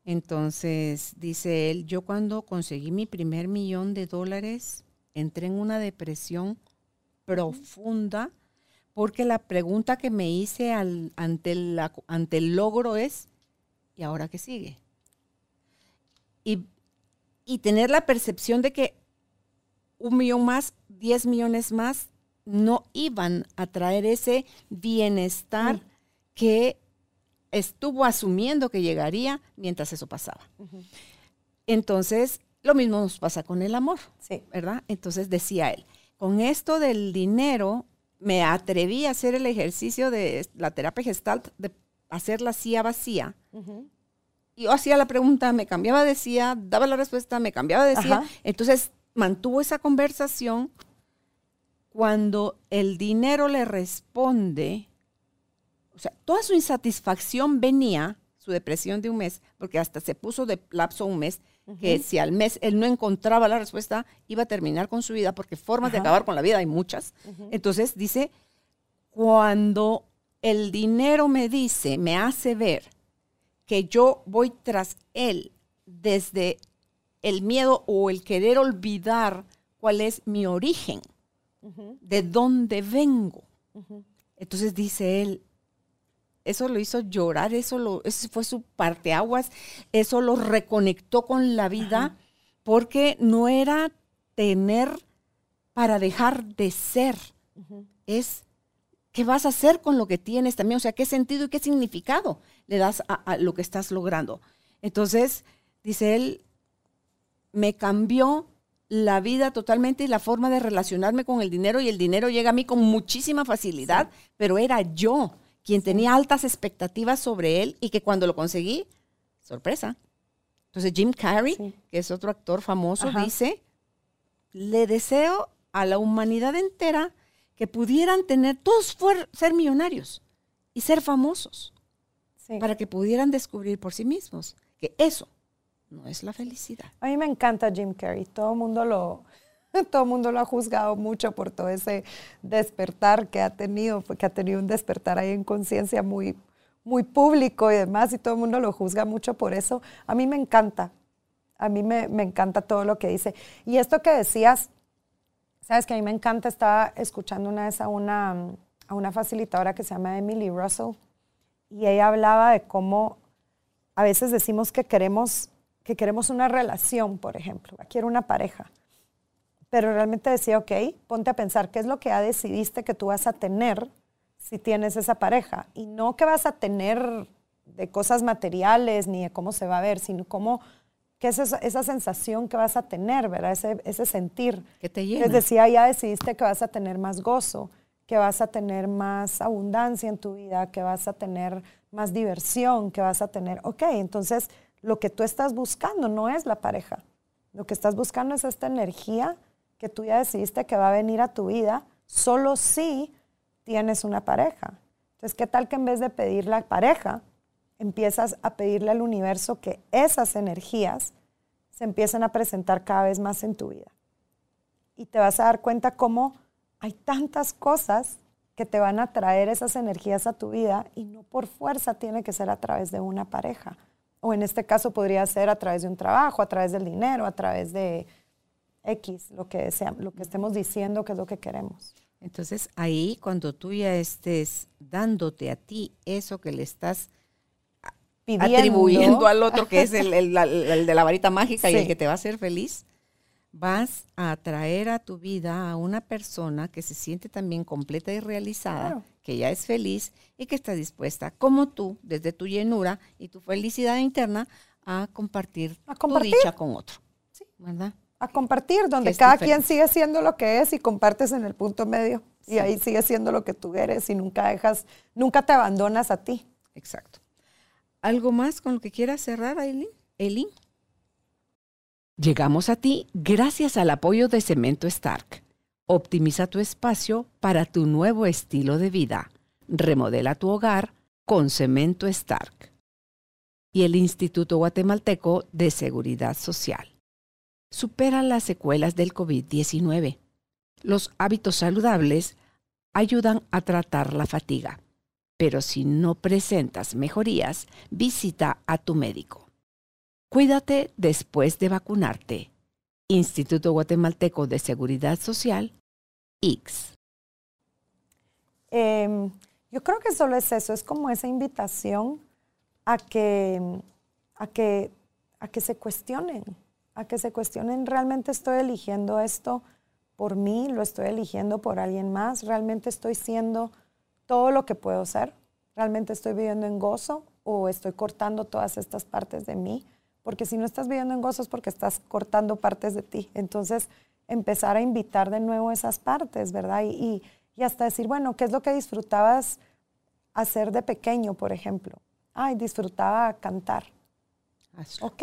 Entonces, dice él, yo cuando conseguí mi primer millón de dólares, entré en una depresión profunda porque la pregunta que me hice ante, ante el logro es, ¿y ahora qué sigue? Y, y tener la percepción de que un millón más, diez millones más, no iban a traer ese bienestar que estuvo asumiendo que llegaría mientras eso pasaba. Entonces, lo mismo nos pasa con el amor, sí. ¿verdad? Entonces decía él, con esto del dinero, me atreví a hacer el ejercicio de la terapia gestalt, de hacer la silla vacía. Y yo hacía la pregunta, me cambiaba de silla, daba la respuesta, me cambiaba de silla. Entonces, mantuvo esa conversación. Cuando el dinero le responde, o sea, toda su insatisfacción venía, su depresión de un mes, porque hasta se puso de lapso un mes, que si al mes él no encontraba la respuesta, iba a terminar con su vida, porque formas de acabar con la vida hay muchas. Entonces dice, cuando el dinero me dice, me hace ver que yo voy tras él desde el miedo o el querer olvidar cuál es mi origen, de dónde vengo. Entonces dice él, eso lo hizo llorar, eso, lo, eso fue su parteaguas, eso lo reconectó con la vida, porque no era tener para dejar de ser, es qué vas a hacer con lo que tienes también, o sea, qué sentido y qué significado le das a, lo que estás logrando. Entonces, dice él, me cambió la vida totalmente y la forma de relacionarme con el dinero y el dinero llega a mí con muchísima facilidad, pero era yo quien tenía altas expectativas sobre él y que cuando lo conseguí, sorpresa. Entonces Jim Carrey, que es otro actor famoso, dice, le deseo a la humanidad entera que pudieran tener, todos ser millonarios y ser famosos, para que pudieran descubrir por sí mismos que eso no es la felicidad. A mí me encanta Jim Carrey, todo el mundo lo, todo el mundo lo ha juzgado mucho por todo ese despertar que ha tenido, porque ha tenido un despertar ahí en conciencia muy, muy público y demás, y todo el mundo lo juzga mucho por eso. A mí me encanta, a mí me, me encanta todo lo que dice. Y esto que decías, sabes que a mí me encanta, estaba escuchando una vez a una, a una facilitadora que se llama Emily Russell, y ella hablaba de cómo a veces decimos que queremos, que queremos una relación, por ejemplo, quiero una pareja pero realmente decía, ok, ponte a pensar qué es lo que ya decidiste que tú vas a tener si tienes esa pareja y no que vas a tener de cosas materiales ni de cómo se va a ver, sino cómo ¿Qué es eso- esa sensación que vas a tener, verdad? Ese, ese sentir. Que te llena. Les decía, ya decidiste que vas a tener más gozo, que vas a tener más abundancia en tu vida, que vas a tener más diversión, que vas a tener, ok, entonces lo que tú estás buscando no es la pareja. Lo que estás buscando es esta energía que tú ya decidiste que va a venir a tu vida, solo si tienes una pareja. Entonces, ¿qué tal que en vez de pedir la pareja, empiezas a pedirle al universo que esas energías se empiecen a presentar cada vez más en tu vida? Y te vas a dar cuenta cómo hay tantas cosas que te van a traer esas energías a tu vida y no por fuerza tiene que ser a través de una pareja. O en este caso podría ser a través de un trabajo, a través del dinero, a través de X, lo que, sea, lo que estemos diciendo que es lo que queremos. Entonces ahí cuando tú ya estés dándote a ti eso que le estás Pidiendo, atribuyendo al otro, que es el, el- la- el de la varita mágica y el Sí. que te va a hacer feliz, vas a atraer a tu vida a una persona que se siente también completa y realizada, Claro. que ya es feliz y que está dispuesta, como tú, desde tu llenura y tu felicidad interna, a compartir, A compartir. tu dicha con otro. ¿Verdad? A compartir, donde es cada diferente. quien sigue siendo lo que es y compartes en el punto medio. Y ahí sigue siendo lo que tú eres y nunca dejas, nunca te abandonas a ti. Exacto. ¿Algo más con lo que quieras cerrar, Aileen? Eileen? Llegamos a ti gracias al apoyo de Cemento Stark. Optimiza tu espacio para tu nuevo estilo de vida. Remodela tu hogar con Cemento Stark. Y el Instituto Guatemalteco de Seguridad Social. Supera las secuelas del COVID-19. Los hábitos saludables ayudan a tratar la fatiga pero si no presentas mejorías, visita a tu médico. Cuídate después de vacunarte. Instituto Guatemalteco de Seguridad Social, X. Eh, yo creo que solo es eso, es como esa invitación a que, a que, a que se cuestionen, a que se cuestionen, realmente estoy eligiendo esto por mí, lo estoy eligiendo por alguien más, realmente estoy siendo todo lo que puedo ser, realmente estoy viviendo en gozo o estoy cortando todas estas partes de mí, porque si no estás viviendo en gozo es porque estás cortando partes de ti. Entonces, empezar a invitar de nuevo esas partes, ¿verdad? Y, y, y hasta decir, bueno, ¿qué es lo que disfrutabas hacer de pequeño, por ejemplo? Ay, disfrutaba cantar. Hazlo. Ok,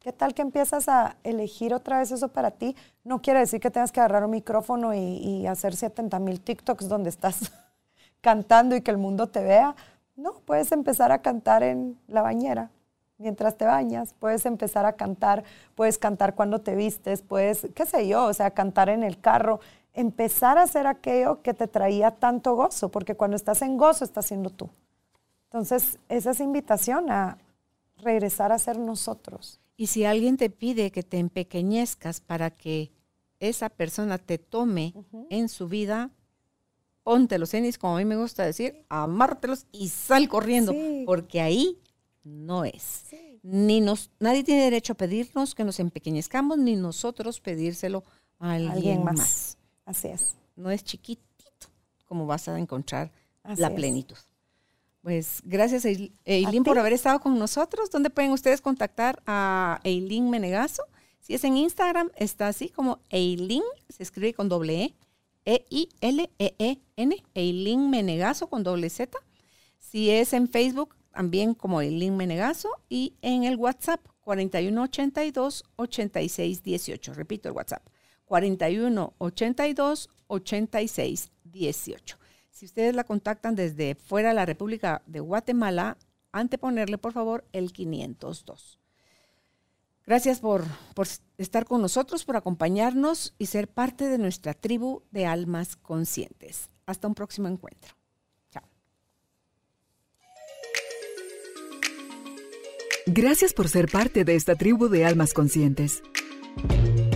¿qué tal que empiezas a elegir otra vez eso para ti? No quiere decir que tengas que agarrar un micrófono y, hacer 70 mil TikToks donde estás cantando y que el mundo te vea. No, puedes empezar a cantar en la bañera mientras te bañas, puedes empezar a cantar, puedes cantar cuando te vistes, puedes, qué sé yo, o sea, cantar en el carro, empezar a hacer aquello que te traía tanto gozo, porque cuando estás en gozo estás siendo tú. Entonces, esa es invitación a regresar a ser nosotros. Y si alguien te pide que te empequeñezcas para que esa persona te tome en su vida, ponte los tenis, como a mí me gusta decir, amártelos y sal corriendo, Sí. porque ahí no es. Ni nos, nadie tiene derecho a pedirnos que nos empequeñezcamos, ni nosotros pedírselo a alguien, Alguien más. más. Así es. No es chiquitito como vas a encontrar Así la es. Pues gracias, Eil- Eileen, por haber estado con nosotros. ¿Dónde pueden ustedes contactar a Eileen Menegazo? Si es en Instagram, está así como Eileen, se escribe con doble E, E-I-L-E-E-N, Eileen Menegazo con doble Z. Si es en Facebook, también como Eileen Menegazo. Y en el WhatsApp, 4182-8618. Repito el WhatsApp, 4182-8618. Si ustedes la contactan desde fuera de la República de Guatemala, anteponerle por favor el 502. Gracias por, por estar con nosotros, por acompañarnos y ser parte de nuestra tribu de almas conscientes. Hasta un próximo encuentro. Chao. Gracias por ser parte de esta tribu de almas conscientes.